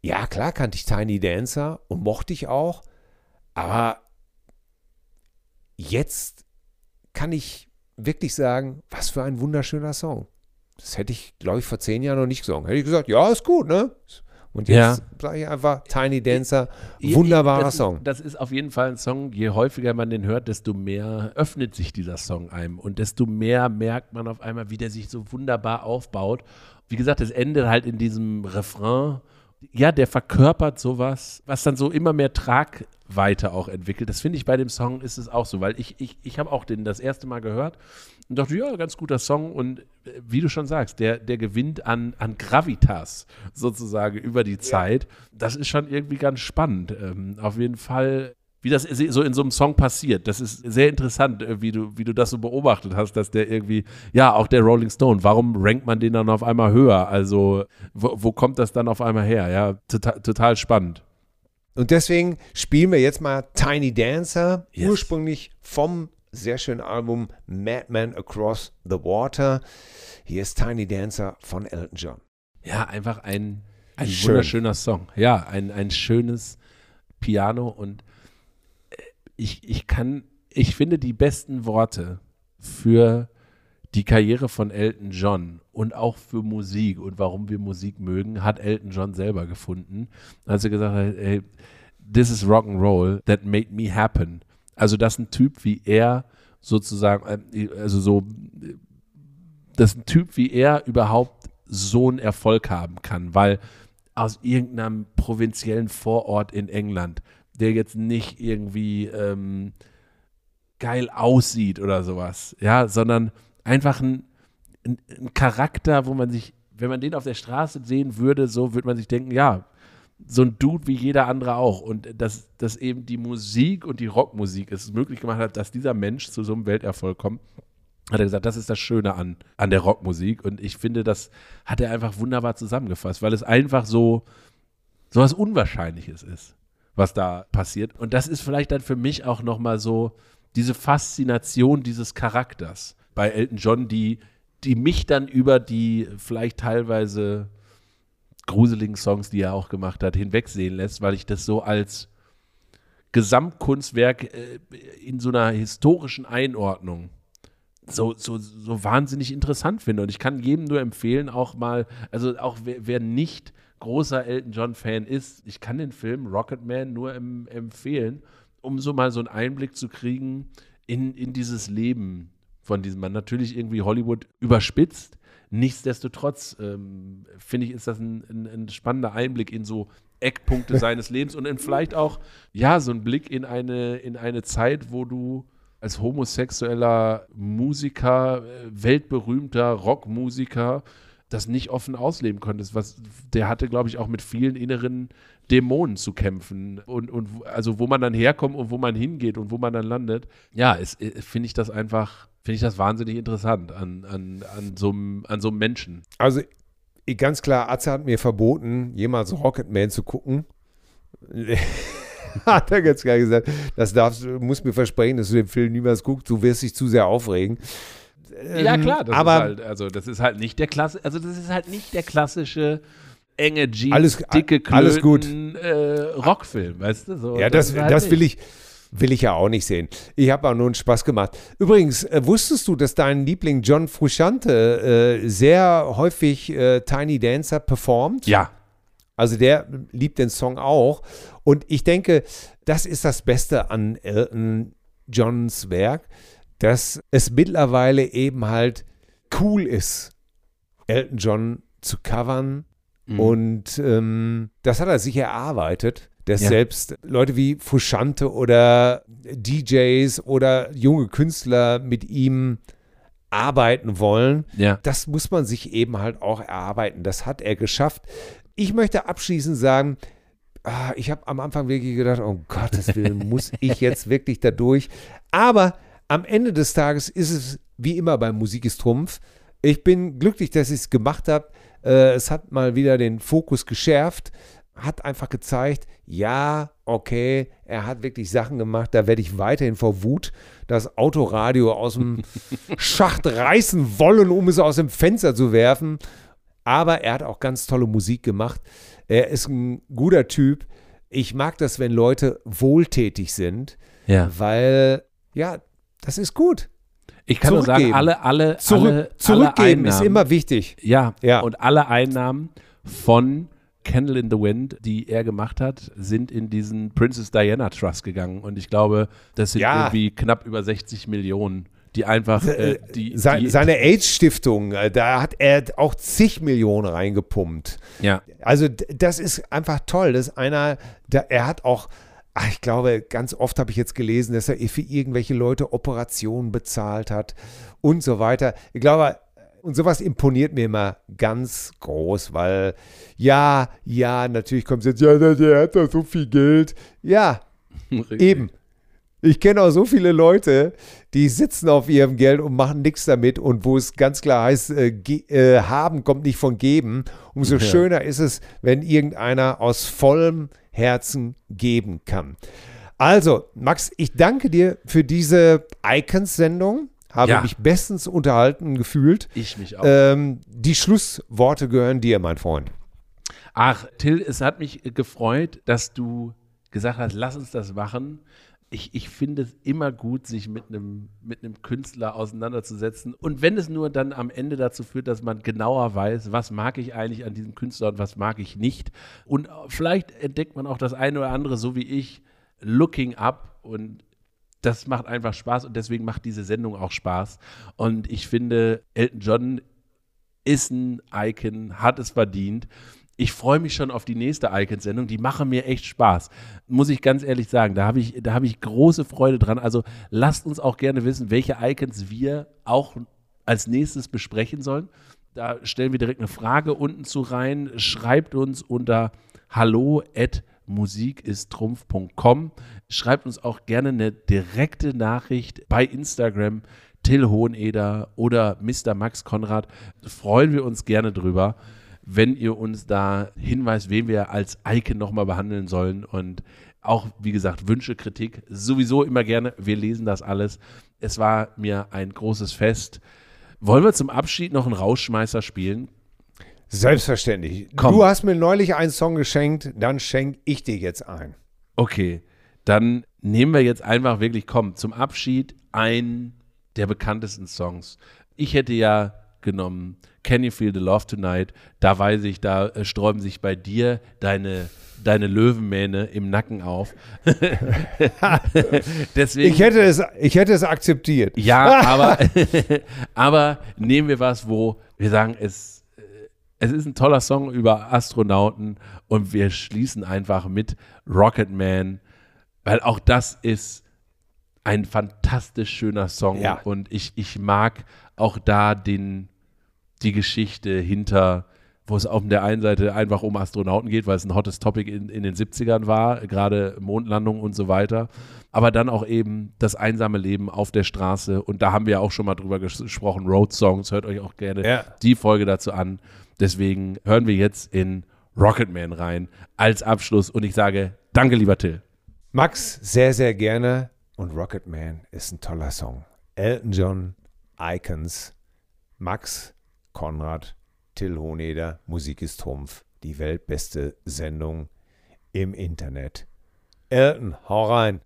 Ja, klar kannte ich Tiny Dancer und mochte ich auch, aber jetzt kann ich wirklich sagen, was für ein wunderschöner Song. Das hätte ich, glaube ich, vor zehn Jahren noch nicht gesungen. Hätte ich gesagt, ja, ist gut, ne? Und jetzt ja. sage ich einfach Tiny Dancer, wunderbarer das Song. Das ist auf jeden Fall ein Song, je häufiger man den hört, desto mehr öffnet sich dieser Song einem und desto mehr merkt man auf einmal, wie der sich so wunderbar aufbaut. Wie gesagt, es endet halt in diesem Refrain. Ja, der verkörpert sowas, was dann so immer mehr Tragweite auch entwickelt. Das finde ich bei dem Song ist es auch so, weil ich, ich, ich habe auch den das erste Mal gehört und dachte, ja, ganz guter Song. Und äh, wie du schon sagst, der, der gewinnt an, an Gravitas sozusagen über die Zeit. Ja. Das ist schon irgendwie ganz spannend. Ähm, auf jeden Fall wie das so in so einem Song passiert. Das ist sehr interessant, äh, wie du, wie du das so beobachtet hast, dass der irgendwie, ja, auch der Rolling Stone, warum rankt man den dann auf einmal höher? Also, wo, wo kommt das dann auf einmal her? Ja, total, total spannend. Und deswegen spielen wir jetzt mal Tiny Dancer, yes. ursprünglich vom sehr schönen Album Madman Across the Water. Hier ist Tiny Dancer von Elton John. Ja, einfach ein, ein Schön. wunderschöner Song. Ja, ein, ein schönes Piano und ich, ich kann, ich finde die besten Worte für die Karriere von Elton John und auch für Musik und warum wir Musik mögen, hat Elton John selber gefunden, als er gesagt hat, hey, this is rock and roll that made me happen. Also, dass ein Typ wie er sozusagen, äh, also so, dass ein Typ wie er überhaupt so einen Erfolg haben kann, weil aus irgendeinem provinziellen Vorort in England, der jetzt nicht irgendwie ähm, geil aussieht oder sowas, ja, sondern einfach ein, ein, ein Charakter, wo man sich, wenn man den auf der Straße sehen würde, so würde man sich denken, ja, so ein Dude wie jeder andere auch. Und dass, dass eben die Musik und die Rockmusik es möglich gemacht hat, dass dieser Mensch zu so einem Welterfolg kommt, hat er gesagt, das ist das Schöne an, an der Rockmusik. Und ich finde, das hat er einfach wunderbar zusammengefasst, weil es einfach so, so was Unwahrscheinliches ist, was da passiert. Und das ist vielleicht dann für mich auch nochmal so diese Faszination dieses Charakters bei Elton John, die, die mich dann über die vielleicht teilweise gruseligen Songs, die er auch gemacht hat, hinwegsehen lässt, weil ich das so als Gesamtkunstwerk äh, in so einer historischen Einordnung so, so, so wahnsinnig interessant finde. Und ich kann jedem nur empfehlen, auch mal, also auch wer, wer nicht großer Elton John-Fan ist, ich kann den Film Rocketman nur em, empfehlen, um so mal so einen Einblick zu kriegen in, in dieses Leben von diesem Mann. Natürlich irgendwie Hollywood überspitzt, Nichtsdestotrotz ähm, finde ich, ist das ein, ein, ein, spannender Einblick in so Eckpunkte seines Lebens und in vielleicht auch, ja, so ein Blick in eine, in eine Zeit, wo du als homosexueller Musiker, äh, weltberühmter Rockmusiker, das nicht offen ausleben konntest. Was, der hatte, glaube ich, auch mit vielen inneren Dämonen zu kämpfen. Und, und also wo man dann herkommt und wo man hingeht und wo man dann landet. Ja, äh, finde ich das einfach finde ich das wahnsinnig interessant an, an, an, so, einem Menschen. Also ganz klar, Atze hat mir verboten, jemals Rocketman zu gucken. hat er ganz klar gesagt, das darfst musst mir versprechen, dass du den Film niemals guckst, du wirst dich zu sehr aufregen. Ja, ähm, klar, das aber, ist halt, also das ist halt nicht der Klasse, also das ist halt nicht der klassische enge Jeans, alles, dicke Klöten, alles gut. Äh, Rockfilm, weißt du? So, ja, das, das, halt das will ich, Will ich ja auch nicht sehen. Ich habe auch nur einen Spaß gemacht. Übrigens, äh, wusstest du, dass dein Liebling John Frusciante äh, sehr häufig äh, Tiny Dancer performt? Ja. Also der liebt den Song auch. Und ich denke, das ist das Beste an Elton Johns Werk, dass es mittlerweile eben halt cool ist, Elton John zu covern. Mhm. Und ähm, das hat er sich erarbeitet dass ja. selbst Leute wie Fushante oder DJs oder junge Künstler mit ihm arbeiten wollen. Ja. Das muss man sich eben halt auch erarbeiten. Das hat er geschafft. Ich möchte abschließend sagen, ah, ich habe am Anfang wirklich gedacht, oh Gottes Willen, muss ich jetzt wirklich da durch? Aber am Ende des Tages ist es wie immer beim Musik ist Trumpf. Ich bin glücklich, dass ich es gemacht habe. Äh, es hat mal wieder den Fokus geschärft, hat einfach gezeigt, ja, okay, er hat wirklich Sachen gemacht, da werde ich weiterhin vor Wut das Autoradio aus dem Schacht reißen wollen, um es aus dem Fenster zu werfen. Aber er hat auch ganz tolle Musik gemacht. Er ist ein guter Typ. Ich mag das, wenn Leute wohltätig sind, Ja. weil, ja, das ist gut. Ich kann nur sagen, alle, alle, Zurück, alle, zurückgeben alle ist immer wichtig. Ja, Ja. und alle Einnahmen von Candle in the Wind, die er gemacht hat, sind in diesen Princess Diana Trust gegangen. Und ich glaube, das sind Ja. irgendwie knapp über 60 Millionen, die einfach äh, die, Sein, die seine AIDS-Stiftung, äh, da hat er auch zig Millionen reingepumpt. ja, Also das ist einfach toll. Das ist einer, der, er hat auch, ach, ich glaube, ganz oft habe ich jetzt gelesen, dass er für irgendwelche Leute Operationen bezahlt hat und so weiter. Ich glaube, und sowas imponiert mir immer ganz groß, weil ja, ja, natürlich kommt es jetzt, ja, der, hat doch so viel Geld. Ja, Eben. Ich kenne auch so viele Leute, die sitzen auf ihrem Geld und machen nichts damit und wo es ganz klar heißt, äh, äh, haben kommt nicht von geben. Umso Ja. schöner ist es, wenn irgendeiner aus vollem Herzen geben kann. Also, Max, ich danke dir für diese Icons-Sendung. Habe Ja. mich bestens unterhalten gefühlt. Ich mich auch. Ähm, die Schlussworte gehören dir, mein Freund. Ach, Till, es hat mich gefreut, dass du gesagt hast, lass uns das machen. Ich, ich finde es immer gut, sich mit einem mit einem Künstler auseinanderzusetzen. Und wenn es nur dann am Ende dazu führt, dass man genauer weiß, was mag ich eigentlich an diesem Künstler und was mag ich nicht. Und vielleicht entdeckt man auch das eine oder andere, so wie ich, looking up. Und das macht einfach Spaß und deswegen macht diese Sendung auch Spaß. Und ich finde, Elton John ist ein Icon, hat es verdient. Ich freue mich schon auf die nächste Icon-Sendung. Die machen mir echt Spaß. Muss ich ganz ehrlich sagen. Da habe ich, da habe ich große Freude dran. Also lasst uns auch gerne wissen, welche Icons wir auch als nächstes besprechen sollen. Da stellen wir direkt eine Frage unten zu rein. Schreibt uns unter hallo at musikistrumpf.com. Schreibt uns auch gerne eine direkte Nachricht bei Instagram. Till Hoheneder oder Mr. Max Konrad. Freuen wir uns gerne drüber, wenn ihr uns da hinweist, wen wir als Icon nochmal behandeln sollen. Und auch, wie gesagt, Wünsche, Kritik, sowieso immer gerne. Wir lesen das alles. Es war mir ein großes Fest. Wollen wir zum Abschied noch einen Rauschmeißer spielen? Selbstverständlich. Komm. Du hast mir neulich einen Song geschenkt, dann schenke ich dir jetzt ein. Okay, dann nehmen wir jetzt einfach wirklich, komm, zum Abschied einen der bekanntesten Songs. Ich hätte ja genommen Can You Feel the Love Tonight? Da weiß ich, da äh, sträuben sich bei dir deine, deine Löwenmähne im Nacken auf. Deswegen, Ich hätte es, ich hätte es akzeptiert. ja, aber, aber nehmen wir was, wo wir sagen, es, äh, es ist ein toller Song über Astronauten und wir schließen einfach mit Rocket Man, weil auch das ist ein fantastisch schöner Song Ja. und ich, ich mag auch da den, die Geschichte hinter, wo es auf der einen Seite einfach um Astronauten geht, weil es ein hottes Topic in, in den 70ern war, gerade Mondlandung und so weiter. Aber dann auch eben das einsame Leben auf der Straße. Und da haben wir auch schon mal drüber ges- gesprochen, Road Songs. Hört euch auch gerne Ja. die Folge dazu an. Deswegen hören wir jetzt in Rocketman rein als Abschluss. Und ich sage, danke, lieber Till. Max, sehr, sehr gerne. Und Rocket Man ist ein toller Song. Elton John, Icons, Max, Konrad, Till Honeder, Musik ist Trumpf. Die weltbeste Sendung im Internet. Elton, hau rein.